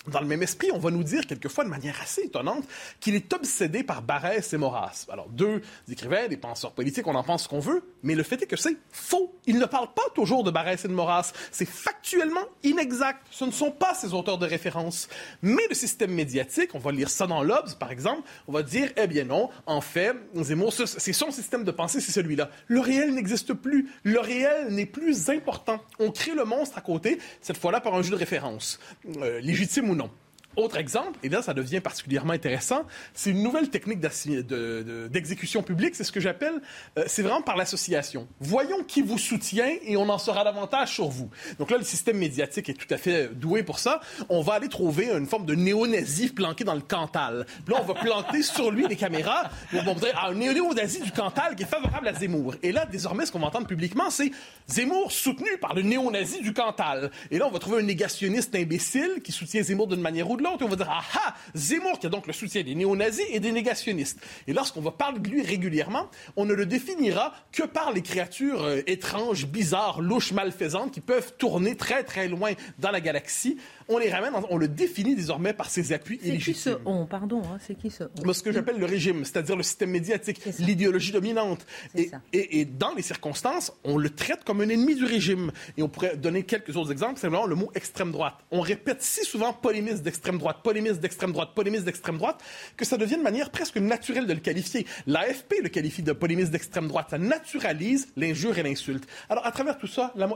Dans le même esprit, on va nous dire quelquefois de manière assez étonnante qu'il est obsédé par Barès et Maurras. Alors, deux écrivains, des penseurs politiques, on en pense ce qu'on veut, mais le fait est que c'est faux. Il ne parle pas toujours de Barès et de Maurras. C'est factuellement inexact. Ce ne sont pas ces auteurs de référence. Mais le système médiatique, on va lire ça dans l'Obs, par exemple, on va dire, eh bien non, en fait, Zemmour, c'est son système de pensée, c'est celui-là. Le réel n'existe plus. Le réel n'est plus important. On crée le monstre à côté, cette fois-là par un jeu de référence. Euh, légitime ou non. Autre exemple, et là ça devient particulièrement intéressant, c'est une nouvelle technique d'exécution publique, c'est ce que j'appelle, euh, c'est vraiment par l'association. Voyons qui vous soutient et on en saura davantage sur vous. Donc là, le système médiatique est tout à fait doué pour ça. On va aller trouver une forme de néo-nazi planqué dans le Cantal. Là, on va planter <laughs> sur lui des caméras. On va dire ah, un néo-nazi du Cantal qui est favorable à Zemmour. Et là, désormais, ce qu'on va entendre publiquement, c'est Zemmour soutenu par le néo-nazi du Cantal. Et là, on va trouver un négationniste imbécile qui soutient Zemmour d'une manière ou de l'autre. On va dire, ah ah, Zemmour qui a donc le soutien des néo-nazis et des négationnistes. Et lorsqu'on va parler de lui régulièrement, on ne le définira que par les créatures euh, étranges, bizarres, louches, malfaisantes qui peuvent tourner très très loin dans la galaxie on les ramène, on le définit désormais par ses appuis illégitimes. C'est qui ce on, pardon, hein, c'est qui ce on? Ce que j'appelle le régime, c'est-à-dire le système médiatique, l'idéologie dominante. Et, et, dans les circonstances, on le traite comme un ennemi du régime. Et on pourrait donner quelques autres exemples, vraiment le mot extrême droite. On répète si souvent polémiste d'extrême droite, polémiste d'extrême droite, polémiste d'extrême droite, que ça devient de manière presque naturelle de le qualifier. L'AFP le qualifie de polémiste d'extrême droite. Ça naturalise l'injure et l'insulte. Alors, à travers tout ça, la,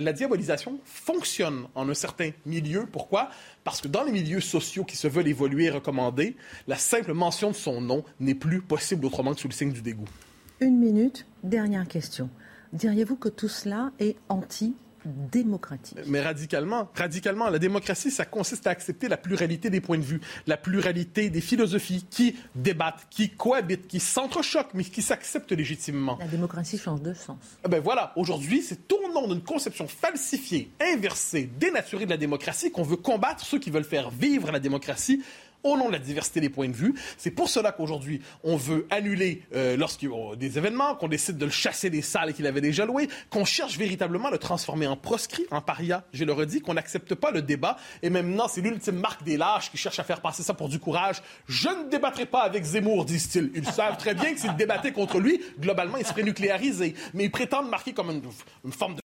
la diabolisation fonctionne en un certain milieu pourquoi? Parce que dans les milieux sociaux qui se veulent évoluer et recommander, la simple mention de son nom n'est plus possible autrement que sous le signe du dégoût. Une minute, dernière question. Diriez-vous que tout cela est anti démocratique. Mais radicalement, radicalement, la démocratie, ça consiste à accepter la pluralité des points de vue, la pluralité des philosophies qui débattent, qui cohabitent, qui s'entrechoquent, mais qui s'acceptent légitimement. La démocratie change de sens. Eh ben voilà, aujourd'hui, c'est au nom d'une conception falsifiée, inversée, dénaturée de la démocratie qu'on veut combattre ceux qui veulent faire vivre la démocratie au nom de la diversité des points de vue. C'est pour cela qu'aujourd'hui, on veut annuler euh, lorsqu'il y a des événements, qu'on décide de le chasser des salles qu'il avait déjà louées, qu'on cherche véritablement à le transformer en proscrit, en paria, je le redis, qu'on n'accepte pas le débat. Et non, c'est l'ultime marque des lâches qui cherchent à faire passer ça pour du courage. Je ne débattrai pas avec Zemmour, disent-ils. Ils savent très bien que s'ils débattaient contre lui, globalement, il serait nucléarisé. Mais ils prétendent marquer comme une forme de